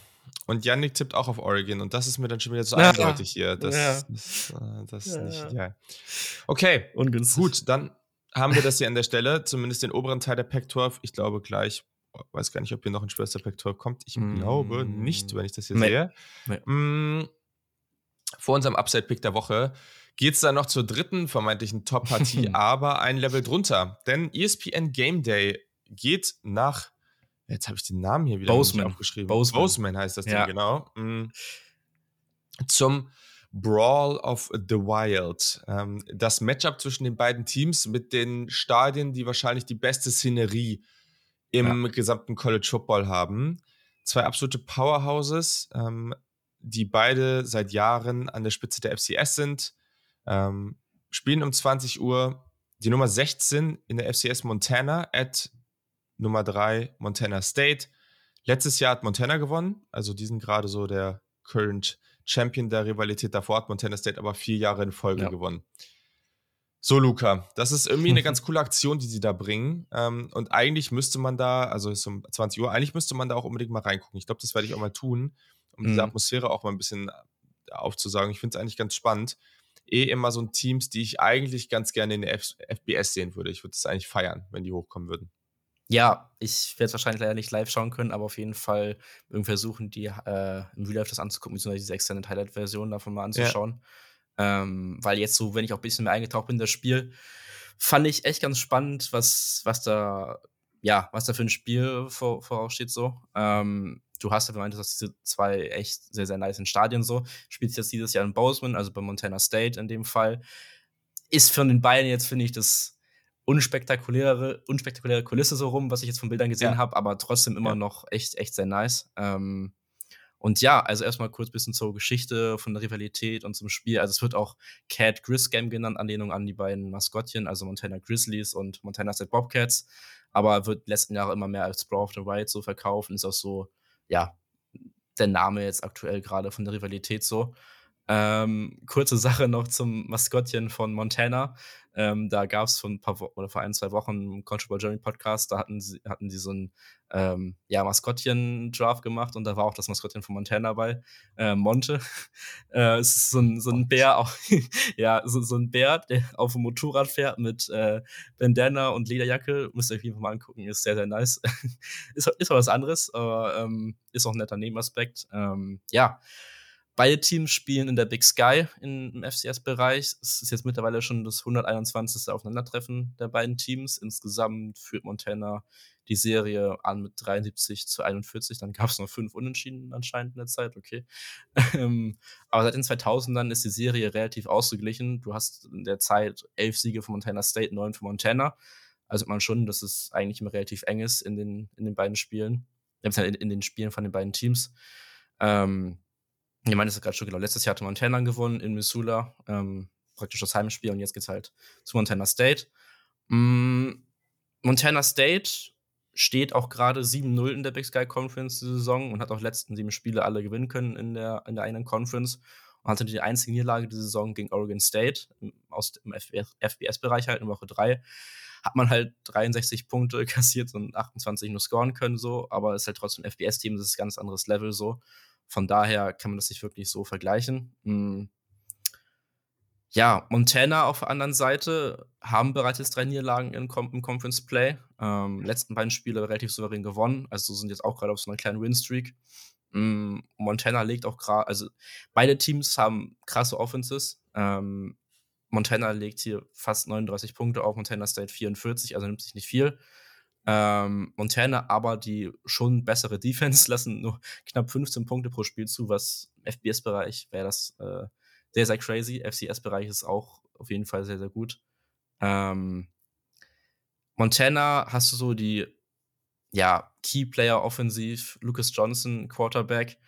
Und Yannick tippt auch auf Oregon und das ist mir dann schon wieder so ja. eindeutig hier. Das, ja. das, äh, das ist nicht ideal. Okay, Ungünstig. gut, dann haben wir das hier an der Stelle, zumindest den oberen Teil der Pac-12. Ich glaube gleich, weiß gar nicht, ob hier noch ein schwerster Pac-12 kommt. Ich mm. glaube nicht, wenn ich das hier nee. sehe. Nee. Mm, vor unserem Upside-Pick der Woche geht es dann noch zur dritten vermeintlichen Top-Partie, aber ein Level drunter. Denn ESPN Game Day geht nach, jetzt habe ich den Namen hier wieder Boseman. aufgeschrieben. Boseman. Boseman heißt das ja. Ding, genau. Mm. Zum Brawl of the Wild. Ähm, das Matchup zwischen den beiden Teams mit den Stadien, die wahrscheinlich die beste Szenerie im ja. gesamten College Football haben. Zwei absolute Powerhouses, ähm, die beide seit Jahren an der Spitze der FCS sind. Ähm, spielen um 20 Uhr die Nummer 16 in der FCS Montana at Nummer 3 Montana State. Letztes Jahr hat Montana gewonnen, also die sind gerade so der Current Champion der Rivalität. Davor hat Montana State aber vier Jahre in Folge ja. gewonnen. So, Luca, das ist irgendwie eine ganz coole Aktion, die sie da bringen. Ähm, und eigentlich müsste man da, also es ist um 20 Uhr, eigentlich müsste man da auch unbedingt mal reingucken. Ich glaube, das werde ich auch mal tun, um mhm. diese Atmosphäre auch mal ein bisschen aufzusagen. Ich finde es eigentlich ganz spannend eh immer so Teams, die ich eigentlich ganz gerne in der F FBS sehen würde. Ich würde es eigentlich feiern, wenn die hochkommen würden. Ja, ich werde es wahrscheinlich leider nicht live schauen können, aber auf jeden Fall irgendwie versuchen, die äh, im Real Life das anzugucken, beziehungsweise diese extended Highlight-Version davon mal anzuschauen. Ja. Ähm, weil jetzt so, wenn ich auch ein bisschen mehr eingetaucht bin in das Spiel, fand ich echt ganz spannend, was, was da, ja, was da für ein Spiel vor, voraussteht so. Ähm, du hast ja gemeint, dass diese zwei echt sehr, sehr nice Stadien so. Spielst jetzt dieses Jahr in Bozeman, also bei Montana State in dem Fall. Ist von den beiden jetzt, finde ich, das unspektakuläre, unspektakuläre Kulisse so rum, was ich jetzt von Bildern gesehen ja. habe, aber trotzdem immer ja. noch echt, echt sehr nice. Ähm, und ja, also erstmal kurz ein bisschen zur Geschichte von der Rivalität und zum Spiel. Also es wird auch Cat Grizz Game genannt, Anlehnung an die beiden Maskottchen, also Montana Grizzlies und Montana State Bobcats. Aber wird letzten Jahre immer mehr als Brawl of the Wild so verkauft und ist auch so ja, der Name jetzt aktuell gerade von der Rivalität so. Ähm, kurze Sache noch zum Maskottchen von Montana. Ähm, da gab es vor ein paar Wochen oder vor ein, zwei Wochen einen Control Journey Podcast, da hatten sie, hatten sie so ein ähm, ja, Maskottchen-Draft gemacht und da war auch das Maskottchen von Montana bei, äh, Monte. äh, es ist so ein, so ein Bär, auch, ja, so, so ein Bär, der auf dem Motorrad fährt mit äh, Bandana und Lederjacke. Müsst ihr euch einfach mal angucken, ist sehr, sehr nice. ist, ist auch was anderes, aber ähm, ist auch ein netter Nebenaspekt. Ähm, ja. Beide Teams spielen in der Big Sky im FCS-Bereich. Es ist jetzt mittlerweile schon das 121. Aufeinandertreffen der beiden Teams. Insgesamt führt Montana die Serie an mit 73 zu 41. Dann gab es noch fünf Unentschieden anscheinend in der Zeit, okay. Ähm, aber seit den 2000ern ist die Serie relativ ausgeglichen. Du hast in der Zeit elf Siege von Montana State, neun von Montana. Also man schon, dass es eigentlich immer relativ eng ist in den, in den beiden Spielen. In, in den Spielen von den beiden Teams. Ähm, ich meine, das ist gerade schon genau. Letztes Jahr hatte Montana gewonnen in Missoula, ähm, praktisch das Heimspiel und jetzt geht's halt zu Montana State. Mm, Montana State steht auch gerade 7-0 in der Big Sky Conference die Saison und hat auch letzten sieben Spiele alle gewinnen können in der, in der einen Conference und hatte die einzige Niederlage die Saison gegen Oregon State aus dem FBS-Bereich halt in Woche 3 hat man halt 63 Punkte kassiert und 28 nur scoren können so, aber ist halt trotzdem FBS-Team, das ist ein ganz anderes Level so. Von daher kann man das nicht wirklich so vergleichen. Hm. Ja, Montana auf der anderen Seite haben bereits jetzt drei Niederlagen im, im Conference Play. Ähm, letzten beiden Spiele relativ souverän gewonnen, also sind jetzt auch gerade auf so einer kleinen Win-Streak. Ähm, Montana legt auch gerade, also beide Teams haben krasse Offenses. Ähm, Montana legt hier fast 39 Punkte auf, Montana State 44, also nimmt sich nicht viel. Ähm, Montana aber die schon bessere Defense lassen nur knapp 15 Punkte pro Spiel zu, was FBS-Bereich wäre das äh, sehr, sehr crazy. FCS-Bereich ist auch auf jeden Fall sehr, sehr gut. Ähm, Montana hast du so die ja, Key-Player offensiv, Lucas Johnson, Quarterback,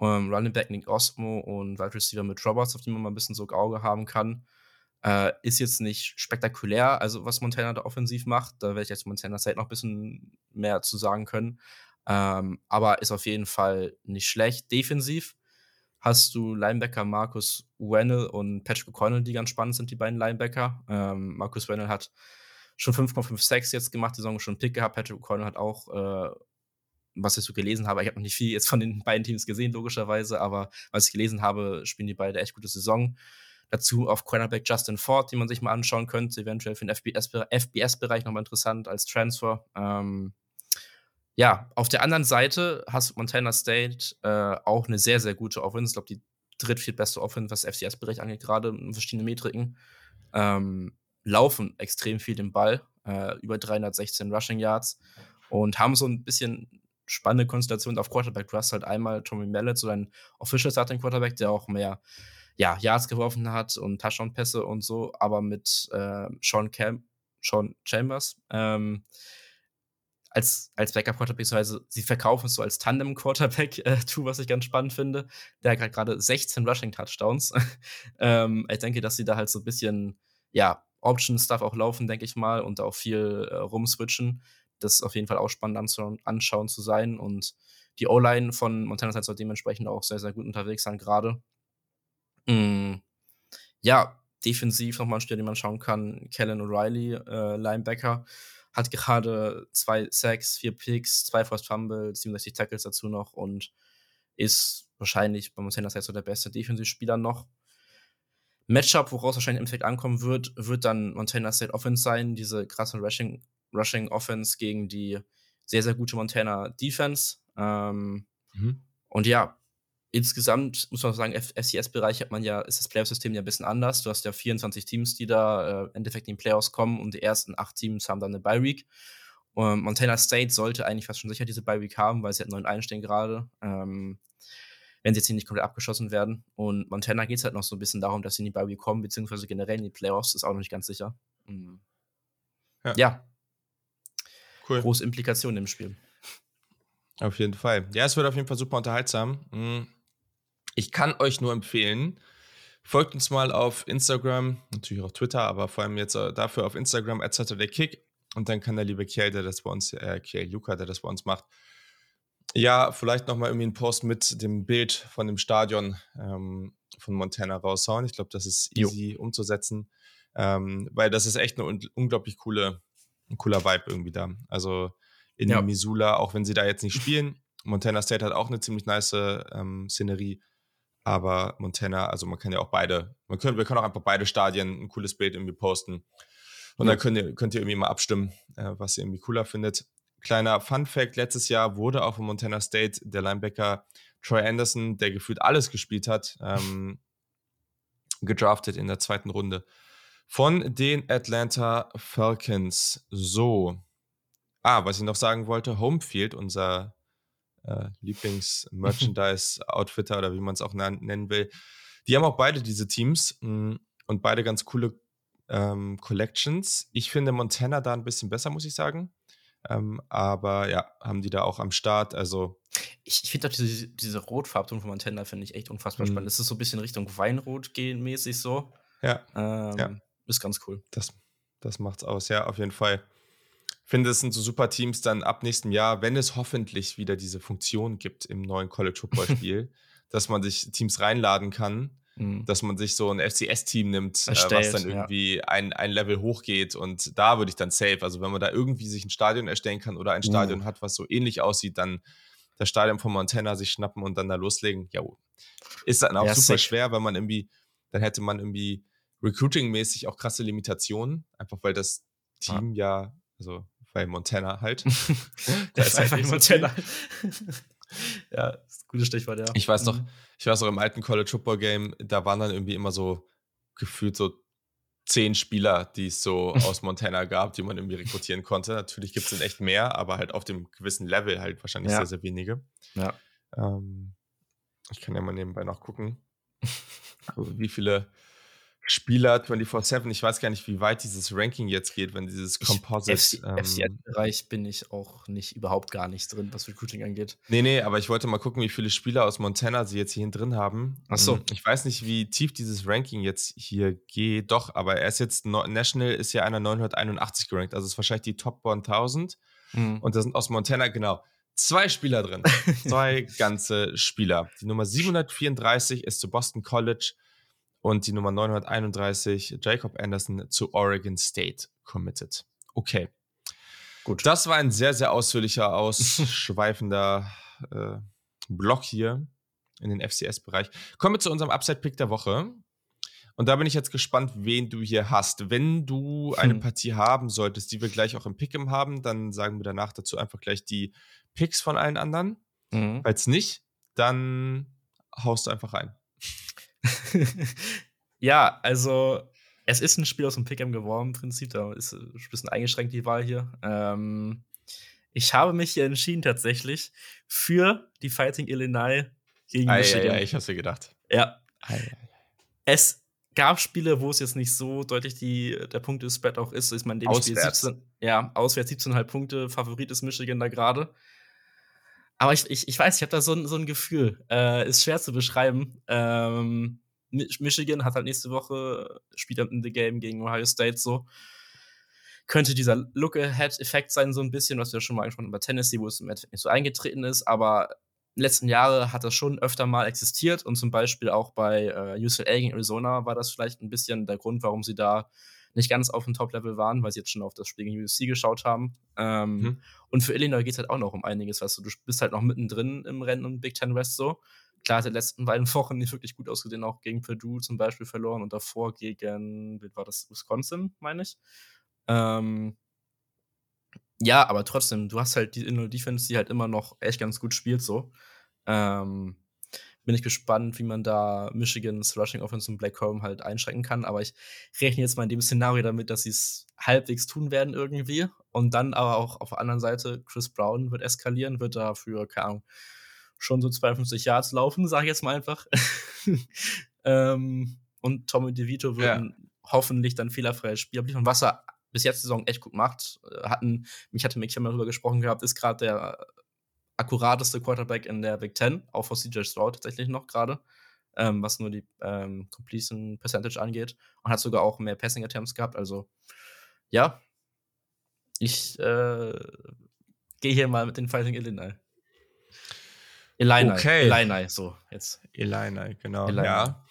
ähm, Running Back Nick Osmo und Wide Receiver mit Roberts, auf die man mal ein bisschen so Auge haben kann. Äh, ist jetzt nicht spektakulär, also was Montana da offensiv macht. Da werde ich jetzt Montana State noch ein bisschen mehr zu sagen können. Ähm, aber ist auf jeden Fall nicht schlecht. Defensiv hast du Linebacker Marcus Wennell und Patrick O'Connell, die ganz spannend sind, die beiden Linebacker. Ähm, Marcus Wennell hat schon 5,5 Sacks jetzt gemacht, die Saison schon einen Pick gehabt. Patrick O'Connell hat auch, äh, was ich so gelesen habe, ich habe noch nicht viel jetzt von den beiden Teams gesehen, logischerweise, aber was ich gelesen habe, spielen die beide echt gute Saison. Dazu auf Cornerback Justin Ford, den man sich mal anschauen könnte, eventuell für den FBS-Bereich nochmal interessant als Transfer. Ähm, ja, auf der anderen Seite hast Montana State äh, auch eine sehr, sehr gute Offense. Ich glaube, die dritt, viertbeste Offense, was FCS-Bereich angeht, gerade in verschiedenen Metriken. Ähm, laufen extrem viel den Ball, äh, über 316 Rushing Yards und haben so ein bisschen spannende Konstellation auf Quarterback. Du hast halt einmal Tommy Mallet, so ein Official Starting Quarterback, der auch mehr ja, Yards geworfen hat und Touchdown-Pässe und so, aber mit äh, Sean, Cam Sean Chambers ähm, als, als Backup-Quarterback, also sie verkaufen es so als Tandem-Quarterback, äh, was ich ganz spannend finde. Der hat gerade 16 Rushing-Touchdowns. ähm, ich denke, dass sie da halt so ein bisschen, ja, Option-Stuff auch laufen, denke ich mal, und auch viel äh, rumswitchen. Das ist auf jeden Fall auch spannend anschauen, anschauen zu sein. Und die O-Line von Montana State soll dementsprechend auch sehr, sehr gut unterwegs sein, gerade. Mhm. Ja, defensiv nochmal ein Spiel, den man schauen kann. Kellen O'Reilly, äh, Linebacker, hat gerade zwei Sacks, vier Picks, zwei Forced Fumbles, 67 Tackles dazu noch und ist wahrscheinlich bei Montana State so der beste Defensivspieler noch. Matchup, woraus wahrscheinlich im Endeffekt ankommen wird, wird dann Montana State Offense sein, diese krasse Rushing, Rushing Offense gegen die sehr, sehr gute Montana Defense. Ähm, mhm. Und ja, insgesamt muss man sagen, FCS-Bereich hat man ja, ist das Playoff-System ja ein bisschen anders. Du hast ja 24 Teams, die da äh, im Endeffekt in die Playoffs kommen und die ersten acht Teams haben dann eine Bye-Week. Und Montana State sollte eigentlich fast schon sicher diese Bye-Week haben, weil sie halt 9 einstehen gerade. Ähm, wenn sie jetzt hier nicht komplett abgeschossen werden. Und Montana geht es halt noch so ein bisschen darum, dass sie in die Bye-Week kommen, beziehungsweise generell in die Playoffs, ist auch noch nicht ganz sicher. Mhm. Ja. ja. Cool. Große Implikationen im Spiel. Auf jeden Fall. Ja, es wird auf jeden Fall super unterhaltsam. Mhm. Ich kann euch nur empfehlen, folgt uns mal auf Instagram, natürlich auch Twitter, aber vor allem jetzt äh, dafür auf Instagram at Kick. Und dann kann der liebe Kiel, der das bei uns, äh, Kiel Luca, der das bei uns macht, ja, vielleicht nochmal irgendwie einen Post mit dem Bild von dem Stadion ähm, von Montana raushauen. Ich glaube, das ist easy jo. umzusetzen, ähm, weil das ist echt eine un unglaublich coole, ein cooler Vibe irgendwie da. Also in ja. Missoula, auch wenn sie da jetzt nicht spielen. Montana State hat auch eine ziemlich nice ähm, Szenerie. Aber Montana, also man kann ja auch beide, man können, wir können auch einfach beide Stadien ein cooles Bild irgendwie posten. Und dann könnt ihr, könnt ihr irgendwie mal abstimmen, äh, was ihr irgendwie cooler findet. Kleiner Fun Fact: Letztes Jahr wurde auch von Montana State der Linebacker Troy Anderson, der gefühlt alles gespielt hat, ähm, gedraftet in der zweiten Runde von den Atlanta Falcons. So. Ah, was ich noch sagen wollte: Homefield, unser äh, Lieblings-Merchandise-Outfitter oder wie man es auch nennen will. Die haben auch beide diese Teams mh, mm, und beide ganz coole ähm, Collections. Ich finde Montana da ein bisschen besser, muss ich sagen. Ähm, aber ja, haben die da auch am Start. Also ich, ich finde auch diese, diese Rotfarbton von Montana finde ich echt unfassbar mhm. spannend. Das ist so ein bisschen Richtung Weinrot gehen mäßig so. Ja. Ähm, ja. Ist ganz cool. Das, das macht's aus, ja, auf jeden Fall finde, es sind so super Teams dann ab nächstem Jahr, wenn es hoffentlich wieder diese Funktion gibt im neuen College Football Spiel, dass man sich Teams reinladen kann, mhm. dass man sich so ein FCS-Team nimmt, Erstellt, äh, was dann irgendwie ja. ein, ein Level hochgeht und da würde ich dann safe, also wenn man da irgendwie sich ein Stadion erstellen kann oder ein Stadion uh. hat, was so ähnlich aussieht, dann das Stadion von Montana sich schnappen und dann da loslegen, ja, ist dann auch ja, super sick. schwer, weil man irgendwie, dann hätte man irgendwie recruiting-mäßig auch krasse Limitationen, einfach weil das Team ja, ja also bei Montana halt. Der ist halt bei Montana. ja, ist ein gutes Stichwort, ja. Ich weiß noch, mhm. ich weiß noch im alten College Football Game, da waren dann irgendwie immer so gefühlt so zehn Spieler, die es so aus Montana gab, die man irgendwie rekrutieren konnte. Natürlich gibt es in echt mehr, aber halt auf dem gewissen Level halt wahrscheinlich ja. sehr, sehr wenige. Ja. Ähm, ich kann ja mal nebenbei noch gucken, wie viele Spieler 24-7. Ich weiß gar nicht, wie weit dieses Ranking jetzt geht, wenn dieses Composite. Im FCS-Bereich ähm, bin ich auch nicht überhaupt gar nicht drin, was Recruiting angeht. Nee, nee, aber ich wollte mal gucken, wie viele Spieler aus Montana sie jetzt hier drin haben. Ach so. Hm, ich weiß nicht, wie tief dieses Ranking jetzt hier geht. Doch, aber er ist jetzt National, ist ja einer 981 gerankt. Also ist wahrscheinlich die Top 1000. Mhm. Und da sind aus Montana, genau, zwei Spieler drin. zwei ganze Spieler. Die Nummer 734 ist zu Boston College und die Nummer 931 Jacob Anderson zu Oregon State committed. Okay. Gut. Das war ein sehr, sehr ausführlicher, ausschweifender äh, Block hier in den FCS-Bereich. Kommen wir zu unserem Upside-Pick der Woche. Und da bin ich jetzt gespannt, wen du hier hast. Wenn du eine hm. Partie haben solltest, die wir gleich auch im Pick'em haben, dann sagen wir danach dazu einfach gleich die Picks von allen anderen. Mhm. Falls nicht, dann haust du einfach rein. ja, also es ist ein Spiel aus dem Pick'em geworden im Prinzip. Da ist ein bisschen eingeschränkt die Wahl hier. Ähm, ich habe mich hier entschieden tatsächlich für die Fighting Illinois gegen ei, Michigan. Ei, ei, ich hab's mir gedacht. Ja. Ei, es gab Spiele, wo es jetzt nicht so deutlich die, der Punkte-Spread auch ist. Ist man in dem auswärts. Spiel 17, ja, auswärts 17,5 Punkte, Favorit ist Michigan da gerade. Aber ich, ich, ich weiß, ich habe da so ein, so ein Gefühl. Äh, ist schwer zu beschreiben. Ähm, Michigan hat halt nächste Woche, spielt in the Game gegen Ohio State so. Könnte dieser Look-Ahead-Effekt sein, so ein bisschen, was wir schon mal angesprochen haben bei Tennessee, wo es im Endeffekt nicht so eingetreten ist. Aber letzten Jahre hat das schon öfter mal existiert und zum Beispiel auch bei äh, UCLA gegen Arizona war das vielleicht ein bisschen der Grund, warum sie da nicht ganz auf dem Top-Level waren, weil sie jetzt schon auf das Spiel gegen USC geschaut haben. Ähm, mhm. Und für Illinois geht es halt auch noch um einiges, weißt du, du bist halt noch mittendrin im Rennen um Big Ten West so. Klar, hat der letzten beiden Wochen nicht wirklich gut ausgesehen, auch gegen Purdue zum Beispiel verloren und davor gegen, wie war das, Wisconsin, meine ich. Ähm, ja, aber trotzdem, du hast halt die Illinois Defense, die halt immer noch echt ganz gut spielt, so. Ähm, bin ich gespannt, wie man da Michigans Rushing Offense und Black Home halt einschränken kann. Aber ich rechne jetzt mal in dem Szenario damit, dass sie es halbwegs tun werden irgendwie. Und dann aber auch auf der anderen Seite, Chris Brown wird eskalieren, wird dafür, keine Ahnung, schon so 52 Yards laufen, sage ich jetzt mal einfach. ähm, und Tommy DeVito wird ja. hoffentlich dann fehlerfreies Spiel abliefern, was er bis jetzt die Saison echt gut macht. Äh, hatten, mich hatte mich ja mal darüber gesprochen gehabt, ist gerade der akkurateste Quarterback in der Big Ten, auch vor CJ Stroud tatsächlich noch gerade, ähm, was nur die ähm, Completion Percentage angeht. Und hat sogar auch mehr Passing Attempts gehabt. Also, ja, ich äh, gehe hier mal mit den Fighting Illini. Illini. Okay. Illini, so jetzt. Illini, genau. Illini. Ja.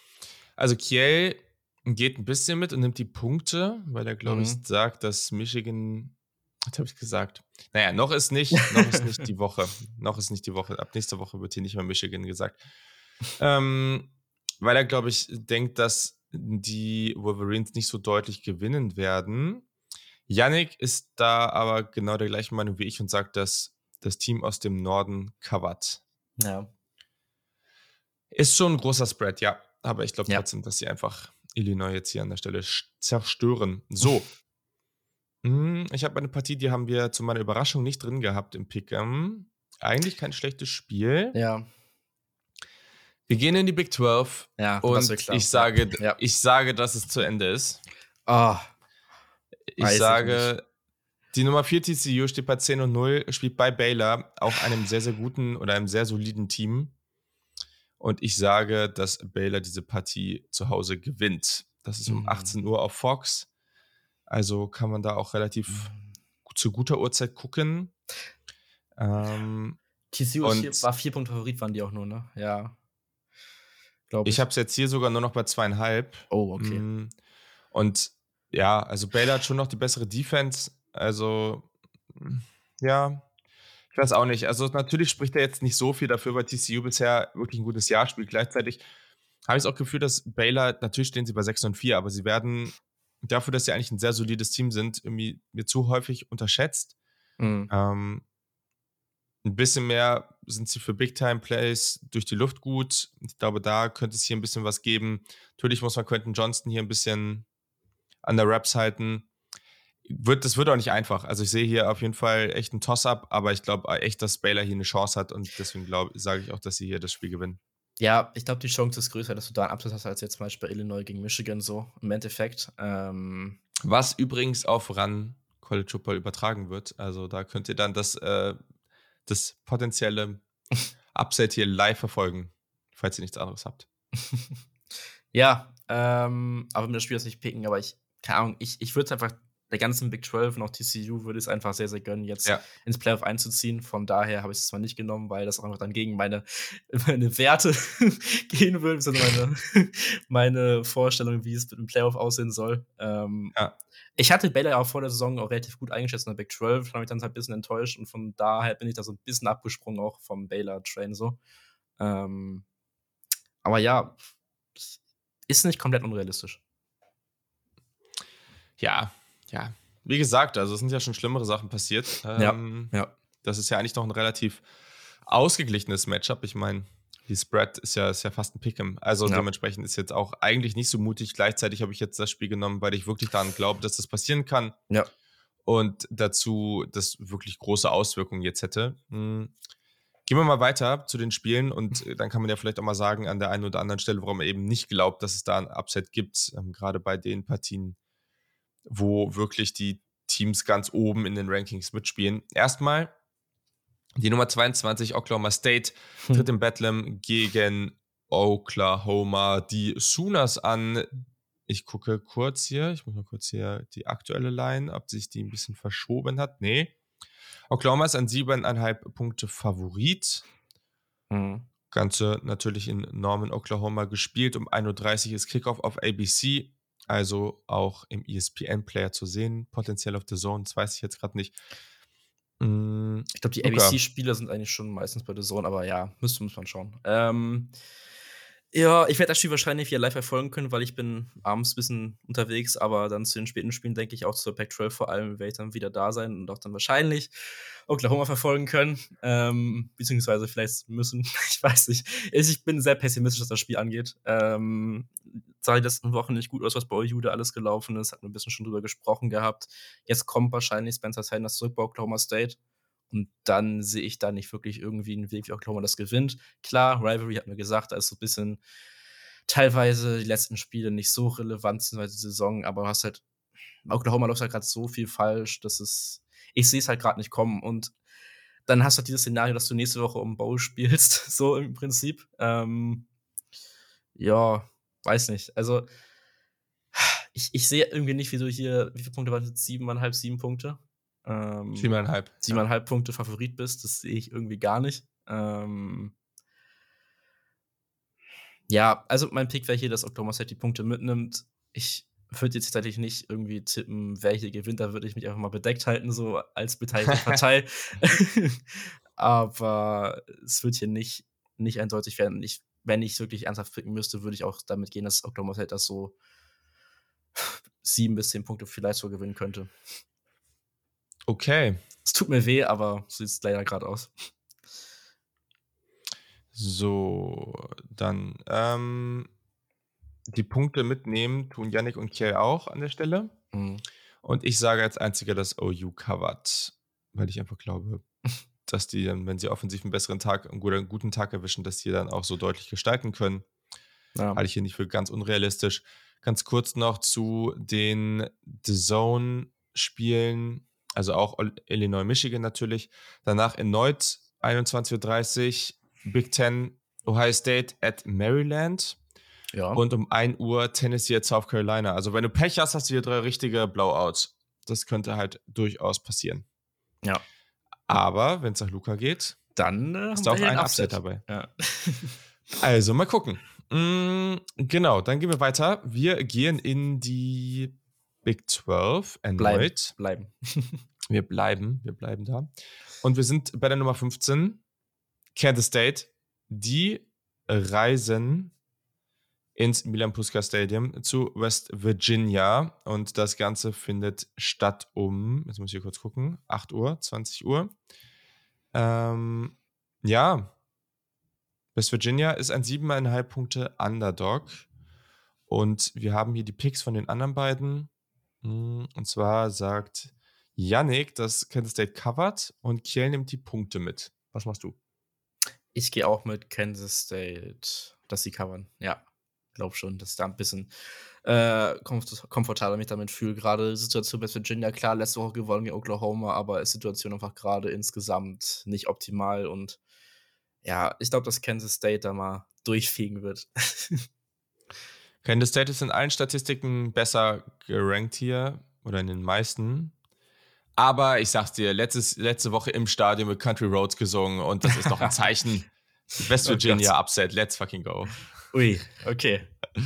Also Kiel geht ein bisschen mit und nimmt die Punkte, weil er, glaube mhm. ich, sagt, dass Michigan was habe ich gesagt? Naja, noch ist nicht, noch ist nicht die Woche. Noch ist nicht die Woche. Ab nächster Woche wird hier nicht mehr Michigan gesagt. Ähm, weil er, glaube ich, denkt, dass die Wolverines nicht so deutlich gewinnen werden. Yannick ist da aber genau der gleichen Meinung wie ich und sagt, dass das Team aus dem Norden covert. Ja. Ist schon ein großer Spread, ja. Aber ich glaube trotzdem, ja. dass sie einfach Illinois jetzt hier an der Stelle zerstören. So, hm, ich habe eine Partie, die haben wir zu meiner Überraschung nicht drin gehabt im Pick'em. Eigentlich kein schlechtes Spiel. Ja. Wir gehen in die Big 12 ja, und ich sage, ja. ich sage, dass es zu Ende ist. Oh, ich sage, die Nummer 4 TCU steht bei 10 und 0, spielt bei Baylor, auch einem sehr, sehr guten oder einem sehr soliden Team. Und ich sage, dass Baylor diese Partie zu Hause gewinnt. Das ist um mhm. 18 Uhr auf Fox. Also kann man da auch relativ mhm. zu guter Uhrzeit gucken. Ähm, TCU war vier Punkte Favorit, waren die auch nur, ne? Ja. Glaube ich. Ich habe es jetzt hier sogar nur noch bei zweieinhalb. Oh, okay. Mm, und ja, also Baylor hat schon noch die bessere Defense. Also, ja, ich weiß auch nicht. Also, natürlich spricht er jetzt nicht so viel dafür, weil TCU bisher wirklich ein gutes Jahr spielt. Gleichzeitig habe ich auch Gefühl, dass Baylor, natürlich stehen sie bei 6 und 4, aber sie werden dafür, dass sie eigentlich ein sehr solides Team sind, irgendwie mir zu häufig unterschätzt. Mhm. Ähm, ein bisschen mehr sind sie für Big-Time-Plays durch die Luft gut. Ich glaube, da könnte es hier ein bisschen was geben. Natürlich muss man Quentin Johnston hier ein bisschen an der Raps halten. Wird, das wird auch nicht einfach. Also ich sehe hier auf jeden Fall echt einen Toss-Up, aber ich glaube echt, dass Baylor hier eine Chance hat und deswegen sage ich auch, dass sie hier das Spiel gewinnen. Ja, ich glaube, die Chance ist größer, dass du da einen Abschluss hast, als jetzt zum Beispiel bei Illinois gegen Michigan so im Endeffekt. Ähm, Was übrigens auf RAN College Football übertragen wird. Also da könnt ihr dann das, äh, das potenzielle Upset hier live verfolgen, falls ihr nichts anderes habt. ja, ähm, aber mir das Spiel jetzt nicht picken, aber ich, keine Ahnung, ich, ich würde es einfach der ganzen Big 12 und auch TCU würde es einfach sehr, sehr gönnen, jetzt Ja. ins Playoff einzuziehen. Von daher habe ich es zwar nicht genommen, weil das auch einfach dann gegen meine, meine Werte gehen würde, sondern meine, meine Vorstellung, wie es mit dem Playoff aussehen soll. Ähm, Ja. Ich hatte Baylor ja auch vor der Saison auch relativ gut eingeschätzt in der Big 12, habe mich dann halt ein bisschen enttäuscht und von daher bin ich da so ein bisschen abgesprungen auch vom Baylor-Train so. Ähm, aber ja, ist nicht komplett unrealistisch. Ja, ja. Wie gesagt, also es sind ja schon schlimmere Sachen passiert. Ähm, Ja. Das ist ja eigentlich noch ein relativ ausgeglichenes Matchup. Ich meine, die Spread ist ja, ist ja fast ein Pick'em. Also Ja. dementsprechend ist jetzt auch eigentlich nicht so mutig. Gleichzeitig habe ich jetzt das Spiel genommen, weil ich wirklich daran glaube, dass das passieren kann. Ja. Und dazu das wirklich große Auswirkungen jetzt hätte. Hm. Gehen wir mal weiter zu den Spielen und äh, dann kann man ja vielleicht auch mal sagen, an der einen oder anderen Stelle, warum man eben nicht glaubt, dass es da ein Upset gibt. Ähm, gerade bei den Partien, wo wirklich die Teams ganz oben in den Rankings mitspielen. Erstmal die Nummer 22, Oklahoma State, Hm. tritt im Bedlam gegen Oklahoma die Sooners an. Ich gucke kurz hier, ich muss mal kurz hier die aktuelle Line, ob sich die ein bisschen verschoben hat. Nee. Oklahoma ist an siebeneinhalb Punkte Favorit. Mhm. Ganze natürlich in Norman, Oklahoma gespielt. Um 1.30 Uhr ist Kickoff auf ABC, also auch im ESPN-Player zu sehen. Potenziell auf The Zone, das weiß ich jetzt gerade nicht. Mm, Ich glaube, die Luca. ABC-Spiele sind eigentlich schon meistens bei The Zone, aber ja, müsste muss man schauen. Ähm, ja, ich werde das Spiel wahrscheinlich wieder live verfolgen können, weil ich bin abends ein bisschen unterwegs, aber dann zu den späten Spielen denke ich auch zur Pac-12 vor allem werde ich dann wieder da sein und auch dann wahrscheinlich Oklahoma verfolgen können, ähm, beziehungsweise vielleicht müssen, ich weiß nicht. Ich bin sehr pessimistisch, was das Spiel angeht. Ähm, sah die letzten Wochen nicht gut aus, was bei OU da alles gelaufen ist, hat ein bisschen schon drüber gesprochen gehabt. Jetzt kommt wahrscheinlich Spencer Sanders zurück bei Oklahoma State. Und dann sehe ich da nicht wirklich irgendwie einen Weg, wie Oklahoma das gewinnt. Klar, Rivalry hat mir gesagt, da ist so ein bisschen teilweise die letzten Spiele nicht so relevant, beziehungsweise die Saison, aber du hast halt, Oklahoma läuft halt gerade so viel falsch, dass es, ich sehe es halt gerade nicht kommen. Und dann hast du halt dieses Szenario, dass du nächste Woche um Bowl spielst, so im Prinzip. Ähm, ja, weiß nicht. Also, ich, ich sehe irgendwie nicht, wie du hier, wie viele Punkte waren das? Siebeneinhalb, sieben Punkte? Ähm, Siebeneinhalb. siebeneinhalb Punkte Favorit bist, das sehe ich irgendwie gar nicht. Ähm ja, also mein Pick wäre hier, dass Oklahoma die Punkte mitnimmt. Ich würde jetzt tatsächlich nicht irgendwie tippen, wer hier gewinnt, da würde ich mich einfach mal bedeckt halten, so als beteiligte Partei. Aber es wird hier nicht, nicht eindeutig werden. Ich, wenn ich wirklich ernsthaft picken müsste, würde ich auch damit gehen, dass Oklahoma State das so sieben bis zehn Punkte vielleicht so gewinnen könnte. Okay. Es tut mir weh, aber so sieht es leider gerade aus. So, dann ähm, die Punkte mitnehmen tun Yannick und Kiel auch an der Stelle. Mhm. Und ich sage als einziger, dass OU covert, weil ich einfach glaube, dass die dann, wenn sie offensiv einen besseren Tag, einen guten, einen guten Tag erwischen, dass die dann auch so deutlich gestalten können. Ja. Halte ich hier nicht für ganz unrealistisch. Ganz kurz noch zu den The Zone-Spielen, also auch Illinois, Michigan natürlich. Danach erneut 21.30 Uhr Big Ten, Ohio State at Maryland. ja. Und um 1 Uhr Tennessee at South Carolina. Also wenn du Pech hast, hast du hier drei richtige Blowouts. Das könnte halt durchaus passieren. Ja. Aber wenn es nach Luca geht, dann äh, ist haben auch ein hier Upset dabei. Ja. Also mal gucken. Mm, genau, dann gehen wir weiter. Wir gehen in die Big 12 erneut. Bleiben. Wir bleiben, wir bleiben da. Und wir sind bei der Nummer 15, Kansas State. Die reisen ins Milan Puska Stadium zu West Virginia. Und das Ganze findet statt um, jetzt muss ich hier kurz gucken, 8 Uhr, 20 Uhr. Ähm, ja, West Virginia ist ein 7,5 Punkte Underdog. Und wir haben hier die Picks von den anderen beiden. Mm, Und zwar sagt Yannick, dass Kansas State covert und Kiel nimmt die Punkte mit. Was machst du? Ich gehe auch mit Kansas State, dass sie covern. Ja, glaub schon, dass ich da ein bisschen äh, komfort komfortabler mich damit fühle. Gerade Situation bei Virginia, klar, letzte Woche gewonnen gegen Oklahoma, aber ist Situation einfach gerade insgesamt nicht optimal und ja, ich glaube, dass Kansas State da mal durchfegen wird. Kansas State ist in allen Statistiken besser gerankt hier, oder in den meisten. Aber ich sag's dir, letztes, letzte Woche im Stadion mit Country Roads gesungen und das ist doch ein Zeichen. West oh Virginia oh Upset, let's fucking go. Ui, okay.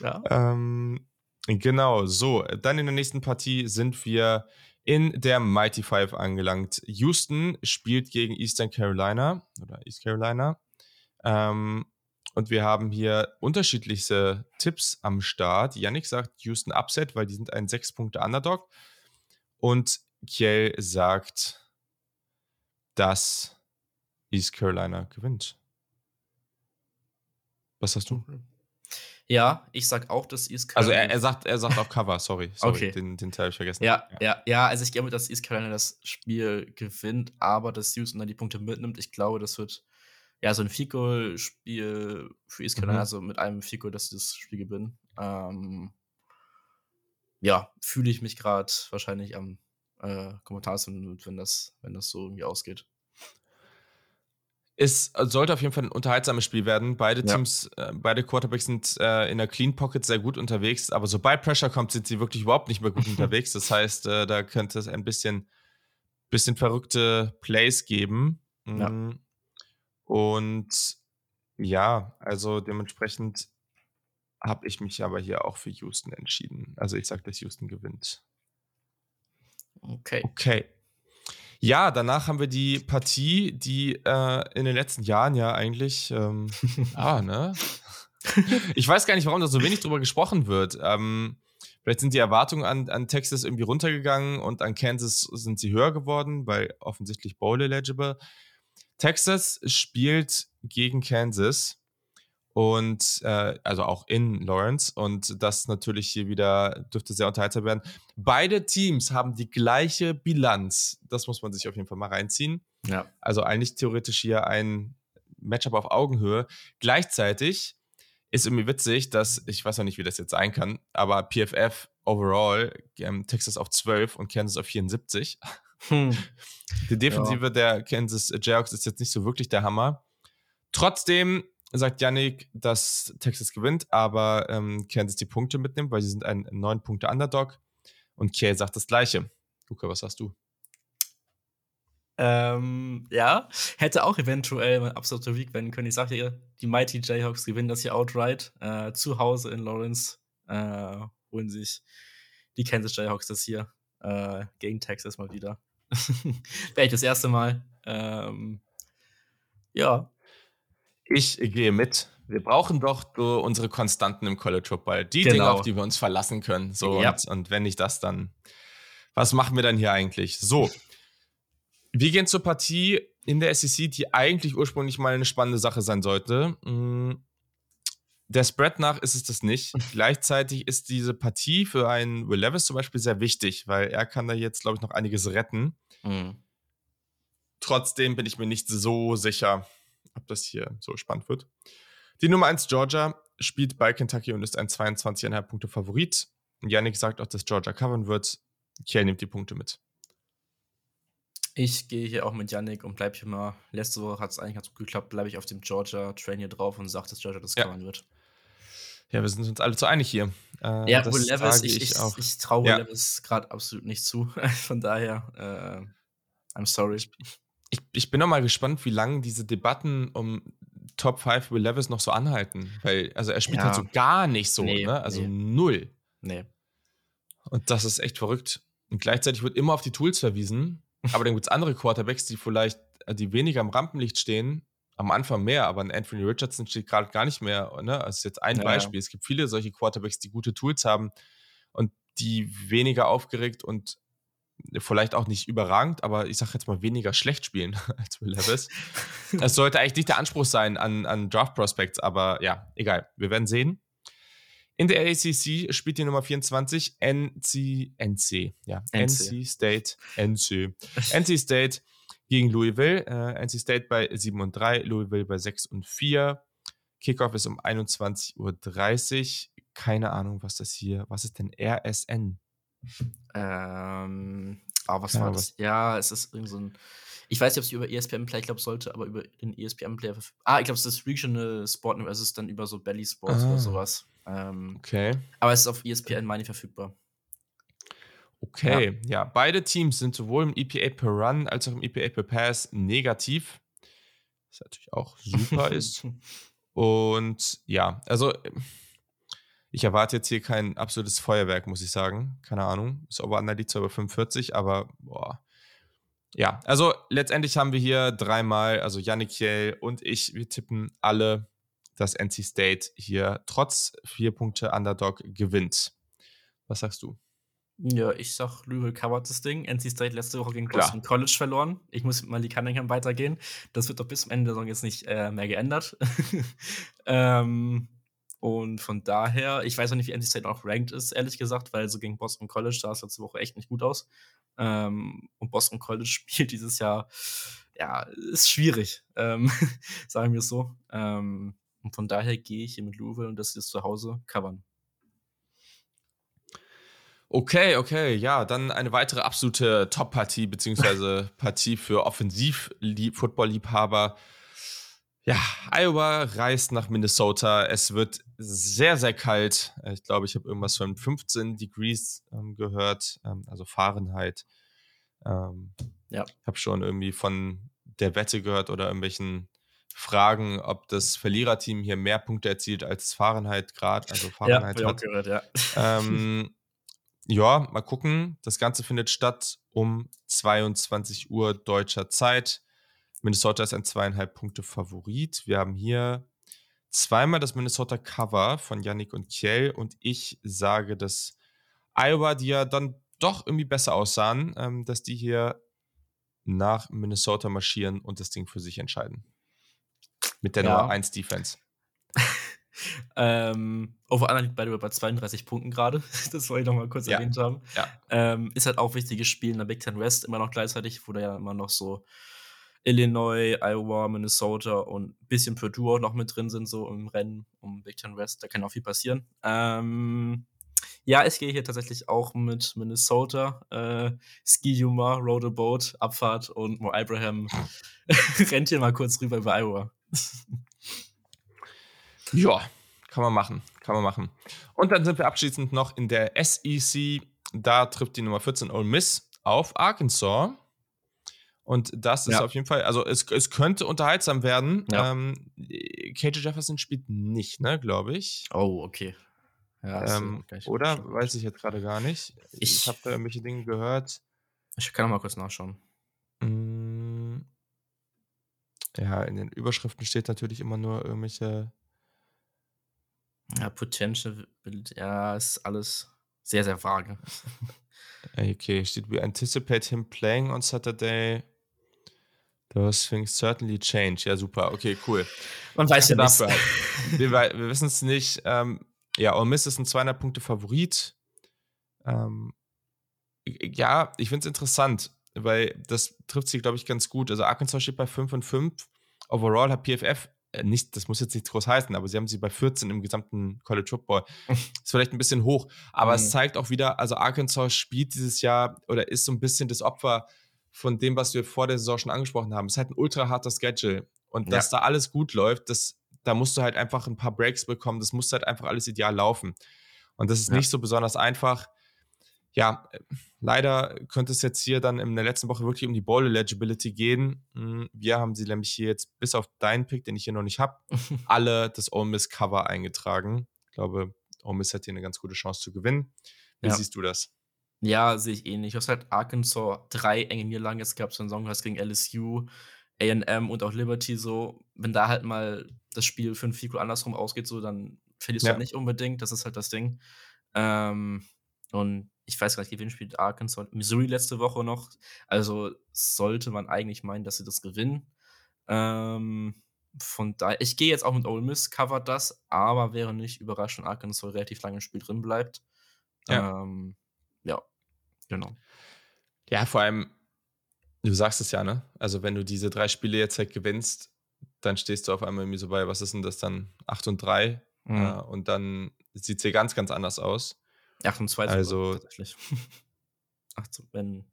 Ja. Ähm, genau, so. Dann in der nächsten Partie sind wir in der Mighty Five angelangt. Houston spielt gegen Eastern Carolina oder East Carolina. Ähm, und wir haben hier unterschiedlichste Tipps am Start. Yannick sagt Houston Upset, weil die sind ein 6-Punkte-Underdog. Und Kiel sagt, dass East Carolina gewinnt. Was hast du? Ja, ich sag auch, dass East Carolina. Also er, er sagt, er sagt auch Cover, sorry. sorry okay. Den, den Teil habe ich vergessen. Ja, ja, ja, ja, also ich glaube, dass East Carolina das Spiel gewinnt, aber dass Houston dann die Punkte mitnimmt. Ich glaube, das wird ja so ein Fico-Spiel für Carolina, mhm. also mit einem Fico, dass sie das Spiel gewinnen. Ähm, ja, fühle ich mich gerade wahrscheinlich am äh, Kommentar, wenn das, wenn das so irgendwie ausgeht. Es sollte auf jeden Fall ein unterhaltsames Spiel werden. Beide ja. Teams, äh, beide Quarterbacks sind äh, in der Clean Pocket sehr gut unterwegs, aber sobald Pressure kommt, sind sie wirklich überhaupt nicht mehr gut unterwegs. Das heißt, äh, da könnte es ein bisschen, bisschen verrückte Plays geben. Ja. Und ja, also dementsprechend habe ich mich aber hier auch für Houston entschieden. Also ich sage, dass Houston gewinnt. Okay. Okay. Ja, danach haben wir die Partie, die äh, in den letzten Jahren ja eigentlich, ähm, ah, ne? Ich weiß gar nicht, warum da so wenig drüber gesprochen wird. Ähm, vielleicht sind die Erwartungen an, an Texas irgendwie runtergegangen und an Kansas sind sie höher geworden, weil offensichtlich Bowl eligible. Texas spielt gegen Kansas und äh, also auch in Lawrence und das natürlich hier wieder dürfte sehr unterhaltsam werden. Beide Teams haben die gleiche Bilanz. Das muss man sich auf jeden Fall mal reinziehen. Ja. Also eigentlich theoretisch hier ein Matchup auf Augenhöhe. Gleichzeitig ist irgendwie witzig, dass ich weiß noch nicht, wie das jetzt sein kann, aber PFF overall ähm, Texas auf 12 und Kansas auf 74. Hm. Die Defensive ja. der Kansas Jayhawks ist jetzt nicht so wirklich der Hammer. Trotzdem sagt Yannick, dass Texas gewinnt, aber ähm, Kansas die Punkte mitnimmt, weil sie sind ein 9-Punkte-Underdog. Und Kay sagt das Gleiche. Luca, was sagst du? Ähm, ja, hätte auch eventuell mein absoluter Week werden können. Ich sag dir, die Mighty Jayhawks gewinnen das hier outright. Äh, zu Hause in Lawrence äh, holen sich die Kansas Jayhawks das hier äh, gegen Texas mal wieder. Wäre ich das erste Mal. Ähm, ja, ich gehe mit. Wir brauchen doch unsere Konstanten im College Football. Die genau. Dinge, auf die wir uns verlassen können. So, ja. und, und wenn nicht das, dann was machen wir dann hier eigentlich? So, wir gehen zur Partie in der SEC, die eigentlich ursprünglich mal eine spannende Sache sein sollte. Der Spread nach ist es das nicht. Gleichzeitig ist diese Partie für einen Will Levis zum Beispiel sehr wichtig, weil er kann da jetzt, glaube ich, noch einiges retten. Mhm. Trotzdem bin ich mir nicht so sicher, ob das hier so spannend wird. Die Nummer 1 Georgia spielt bei Kentucky und ist ein 22,5 Punkte Favorit. Yannick sagt auch, dass Georgia covern wird. Kiel nimmt die Punkte mit. Ich gehe hier auch mit Yannick und bleibe hier mal. Letzte Woche hat es eigentlich ganz gut geklappt, bleibe ich auf dem Georgia-Train hier drauf und sage, dass Georgia das ja. covern wird. Ja, wir sind uns alle zu einig hier. Äh, ja, Will Levis, ich, ich, ich, ich traue ja. Levis gerade absolut nicht zu. Von daher, äh, I'm sorry ich, ich bin noch mal gespannt, wie lange diese Debatten um Top 5 Will Levis noch so anhalten. Weil, also er spielt ja. halt so gar nicht so, nee, ne? Also nee. null. Nee. Und das ist echt verrückt. Und gleichzeitig wird immer auf die Tools verwiesen. Aber dann gibt es andere Quarterbacks, die vielleicht, äh, die weniger am Rampenlicht stehen, am Anfang mehr, aber ein Anthony Richardson steht gerade gar nicht mehr. Ne? Das ist jetzt ein ja. Beispiel. Es gibt viele solche Quarterbacks, die gute Tools haben und die weniger aufgeregt und vielleicht auch nicht überragend, aber ich sage jetzt mal weniger schlecht spielen als Will Levis. Es sollte eigentlich nicht der Anspruch sein an, an Draft Prospects, aber ja, egal. Wir werden sehen. In der ACC spielt die Nummer 24 NC, NC, ja, NC, NC State, NC, NC State gegen Louisville. Äh, NC State bei 7 und 3, Louisville bei 6 und 4. Kickoff ist um 21.30 Uhr. Keine Ahnung, was das hier, was ist denn RSN? Ähm, ah, was ja, war das? Ja, es ist irgend so ein. Ich weiß nicht, ob es über ESPN Play, ich glaube, sollte, aber über den ESPN Player. Ah, ich glaube, es ist Regional Sport, es ist dann über so Belly Sports ah, oder sowas. Ähm, okay. Aber es ist auf ESPN, meine ich, verfügbar. Okay, ja. ja. beide Teams sind sowohl im EPA per Run als auch im EPA per Pass negativ. Was natürlich auch super ist. Und ja, also ich erwarte jetzt hier kein absolutes Feuerwerk, muss ich sagen. Keine Ahnung. Ist Over-Under liegt zwar bei 45, aber boah. Ja, also letztendlich haben wir hier dreimal, also Yannick Kiel und ich, wir tippen alle, dass NC State hier trotz vier Punkte Underdog gewinnt. Was sagst du? Ja, ich sag, Louisville covert das Ding. NC State letzte Woche gegen Boston Klar. College verloren. Ich muss mit Malik Cunningham weitergehen. Das wird doch bis zum Ende der Saison jetzt nicht äh, mehr geändert. ähm, und von daher, ich weiß auch nicht, wie NC State auch ranked ist, ehrlich gesagt, weil so gegen Boston College sah es letzte Woche echt nicht gut aus. Ähm, und Boston College spielt dieses Jahr, ja, ist schwierig, ähm, sagen wir es so. Ähm, und von daher gehe ich hier mit Louisville und das ist zu Hause covern. Okay, okay, ja, dann eine weitere absolute Top-Partie, beziehungsweise Partie für Offensiv-Football-Liebhaber. Ja, Iowa reist nach Minnesota. Es wird sehr, sehr kalt. Ich glaube, ich habe irgendwas von 15 Degrees ähm, gehört, ähm, also Fahrenheit. Ähm, ja. Ich habe schon irgendwie von der Wette gehört oder irgendwelchen Fragen, ob das Verliererteam hier mehr Punkte erzielt als Fahrenheit Grad, also Fahrenheit ja, hat. Gehört, ja. Ähm, ja, mal gucken. Das Ganze findet statt um 22 Uhr deutscher Zeit. Minnesota ist ein zweieinhalb Punkte Favorit. Wir haben hier zweimal das Minnesota Cover von Yannick und Kiel und ich sage, dass Iowa, die ja dann doch irgendwie besser aussahen, ähm, dass die hier nach Minnesota marschieren und das Ding für sich entscheiden. Mit der ja. Nummer 1 Defense. ähm, Over liegt beide bei 32 Punkten gerade. das wollte ich noch mal kurz ja. erwähnt haben. Ja. Ähm, ist halt auch wichtiges Spiel in der Big Ten West immer noch gleichzeitig, wo da ja immer noch so Illinois, Iowa, Minnesota und ein bisschen Purdue auch noch mit drin sind, so im Rennen um Big Ten West. Da kann auch viel passieren. Ähm, ja, ich gehe hier tatsächlich auch mit Minnesota. Äh, Ski Humor, Road a Boat, Abfahrt und Mo Abraham rennt hier mal kurz rüber über Iowa. ja, kann man machen. Kann man machen. Und dann sind wir abschließend noch in der SEC. Da trifft die Nummer 14 Ole Miss auf Arkansas. Und das ist ja. auf jeden Fall, also es, es könnte unterhaltsam werden. Ja. Ähm, KJ Jefferson spielt nicht, ne, glaube ich. Oh, okay. Ja, ähm, oder? Bestimmt. Weiß ich jetzt gerade gar nicht. Ich, ich habe da irgendwelche Dinge gehört. Ich kann noch mal kurz nachschauen. Mm, ja, in den Überschriften steht natürlich immer nur irgendwelche. Ja, Potential, ja, ist alles sehr, sehr vage. okay, steht, we anticipate him playing on Saturday Those things certainly change. Ja, super. Okay, cool. Man weiß ja nicht. Halt. Wir, wir wissen es nicht. Ähm, ja, Ole Miss ist ein 200 Punkte Favorit. Ähm, ja, ich finde es interessant, weil das trifft sich, glaube ich, ganz gut. Also Arkansas steht bei 5 und 5. Overall hat PFF nicht, das muss jetzt nicht groß heißen, aber sie haben sie bei 14 im gesamten College Football. ist vielleicht ein bisschen hoch, aber mhm. es zeigt auch wieder, also Arkansas spielt dieses Jahr oder ist so ein bisschen das Opfer von dem, was wir vor der Saison schon angesprochen haben. Es ist halt ein ultra harter Schedule. Und dass da alles gut läuft, das, da musst du halt einfach ein paar Breaks bekommen. Das muss halt einfach alles ideal laufen. Und das ist ja. nicht so besonders einfach. Ja, leider könnte es jetzt hier dann in der letzten Woche wirklich um die Ball Eligibility gehen. Hm, wir haben sie nämlich hier jetzt bis auf deinen Pick, den ich hier noch nicht habe, alle das Ole Miss Cover eingetragen. Ich glaube, Ole Miss hat hier eine ganz gute Chance zu gewinnen. Wie ja. siehst du das? Ja, sehe ich ähnlich. Du hast halt Arkansas drei enge Niederlagen jetzt gehabt, so einen Song hast gegen LSU, AM und auch Liberty so. Wenn da halt mal das Spiel für ein Fico andersrum ausgeht, so, dann verlierst ja. du halt nicht unbedingt. Das ist halt das Ding. Ähm, und ich weiß gar nicht, gewinnt spielt Arkansas. Missouri letzte Woche noch. Also sollte man eigentlich meinen, dass sie das gewinnen. Ähm, von daher, ich gehe jetzt auch mit Ole Miss, covert das, aber wäre nicht überrascht, wenn Arkansas relativ lange im Spiel drin bleibt. Ja. Ähm, ja. Genau. Ja, vor allem, du sagst es ja, ne? Also, wenn du diese drei Spiele jetzt halt gewinnst, dann stehst du auf einmal irgendwie so bei, was ist denn das dann? 8 und 3. Mhm. Äh, und dann sieht es hier ganz, ganz anders aus. 8 und 2 also, tatsächlich. 8, wenn.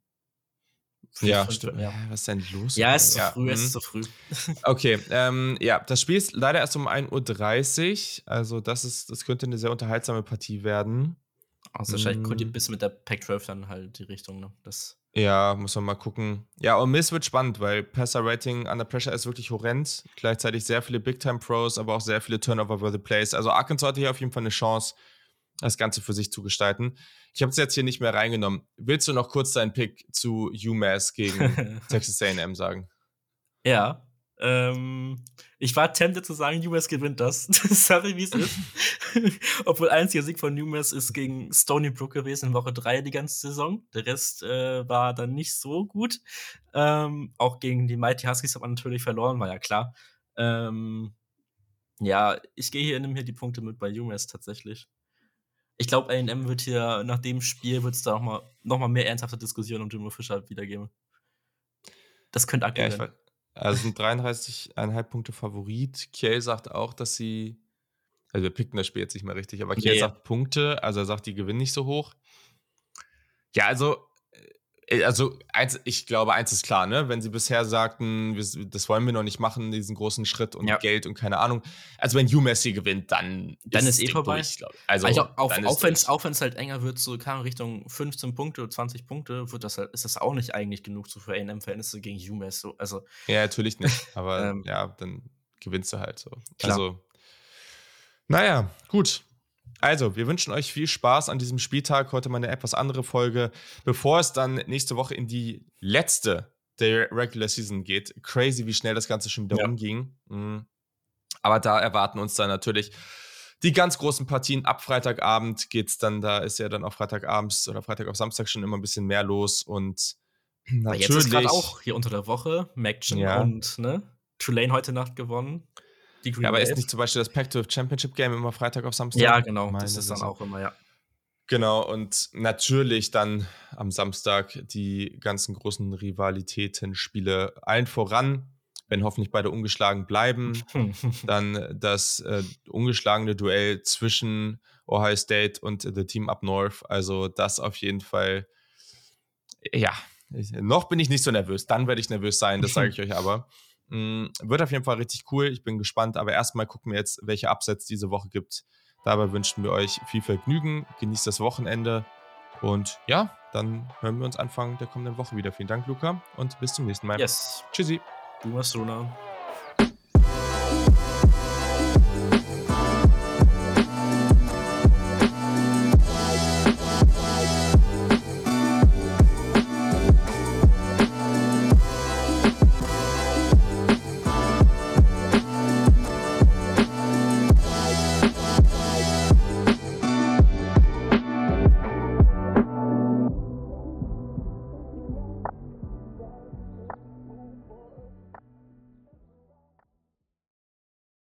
Ja, stimmt. Ja. Was ist denn los? Ja, es ist ja. zu früh, es ist mhm. zu früh. okay, ähm, ja, das Spiel ist leider erst um 1.30 Uhr. Also, das ist, das könnte eine sehr unterhaltsame Partie werden. Also wahrscheinlich kodiert ein bisschen mit der Pac-12 dann halt die Richtung, ne? Das Ja, muss man mal gucken. Ja, und Miss wird spannend, weil Passer-Rating under pressure ist wirklich horrend. Gleichzeitig sehr viele Big-Time-Pros, aber auch sehr viele Turnover-worthy Plays. Also Arkansas hatte hier auf jeden Fall eine Chance, das Ganze für sich zu gestalten. Ich habe es jetzt hier nicht mehr reingenommen. Willst du noch kurz deinen Pick zu UMass gegen Texas A&M sagen? Ja. Ähm, ich war tempted zu sagen, UMass gewinnt das. Sorry, wie es ist. Obwohl einziger Sieg von UMass ist gegen Stony Brook gewesen in Woche 3 die ganze Saison. Der Rest äh, war dann nicht so gut. Ähm, auch gegen die Mighty Huskies hat man natürlich verloren, war ja klar. Ähm, ja, ich gehe hier, nehme hier die Punkte mit bei UMass tatsächlich. Ich glaube, A&M wird hier nach dem Spiel wird es da nochmal noch mal mehr ernsthafte Diskussionen um Jimbo Fischer wiedergeben. Das könnte aktuell. Ja, also sind 33,5 Punkte Favorit. Kiel sagt auch, dass sie, also wir picken das Spiel jetzt nicht mehr richtig, aber Kiel yeah. sagt Punkte, also er sagt, die gewinnen nicht so hoch. Ja, also also eins, ich glaube, eins ist klar, ne? Wenn sie bisher sagten, wir, das wollen wir noch nicht machen, diesen großen Schritt und ja. Geld und keine Ahnung. Also wenn UMass hier gewinnt, dann, dann ist, ist eh vorbei. Durch, also, also auf, auch wenn es auch wenn's halt enger wird, so kam Richtung 15 Punkte oder 20 Punkte, wird das halt, ist das auch nicht eigentlich genug so für A&M-Verhältnisse gegen UMass. So, also, ja, natürlich nicht. Aber ähm, ja, dann gewinnst du halt so. Klar. Also, naja, gut. Also, wir wünschen euch viel Spaß an diesem Spieltag. Heute mal eine etwas andere Folge, bevor es dann nächste Woche in die letzte der Regular Season geht. Crazy, wie schnell das Ganze schon wieder ja. umging. Mhm. Aber da erwarten uns dann natürlich die ganz großen Partien. Ab Freitagabend geht es dann, da ist ja dann auch Freitagabends oder Freitag auf Samstag schon immer ein bisschen mehr los und natürlich. Jetzt ist gerade auch hier unter der Woche Maction ja. und ne, Tulane heute Nacht gewonnen. Die Green ja, aber ist nicht zum Beispiel das Pac-12 Championship Game immer Freitag auf Samstag? Ja, genau. Meine das ist dann auch immer, ja. Genau, und natürlich dann am Samstag die ganzen großen Rivalitäten, Spiele allen voran, wenn hoffentlich beide ungeschlagen bleiben. dann das äh, ungeschlagene Duell zwischen Ohio State und The Team Up North. Also das auf jeden Fall, ja, noch bin ich nicht so nervös. Dann werde ich nervös sein, das sage ich euch aber. Mm, wird auf jeden Fall richtig cool. Ich bin gespannt. Aber erstmal gucken wir jetzt, welche Upsets diese Woche gibt. Dabei wünschen wir euch viel Vergnügen. Genießt das Wochenende. Und ja, dann hören wir uns Anfang der kommenden Woche wieder. Vielen Dank, Luca. Und bis zum nächsten Mal. Yes. Tschüssi. Du machst Runa.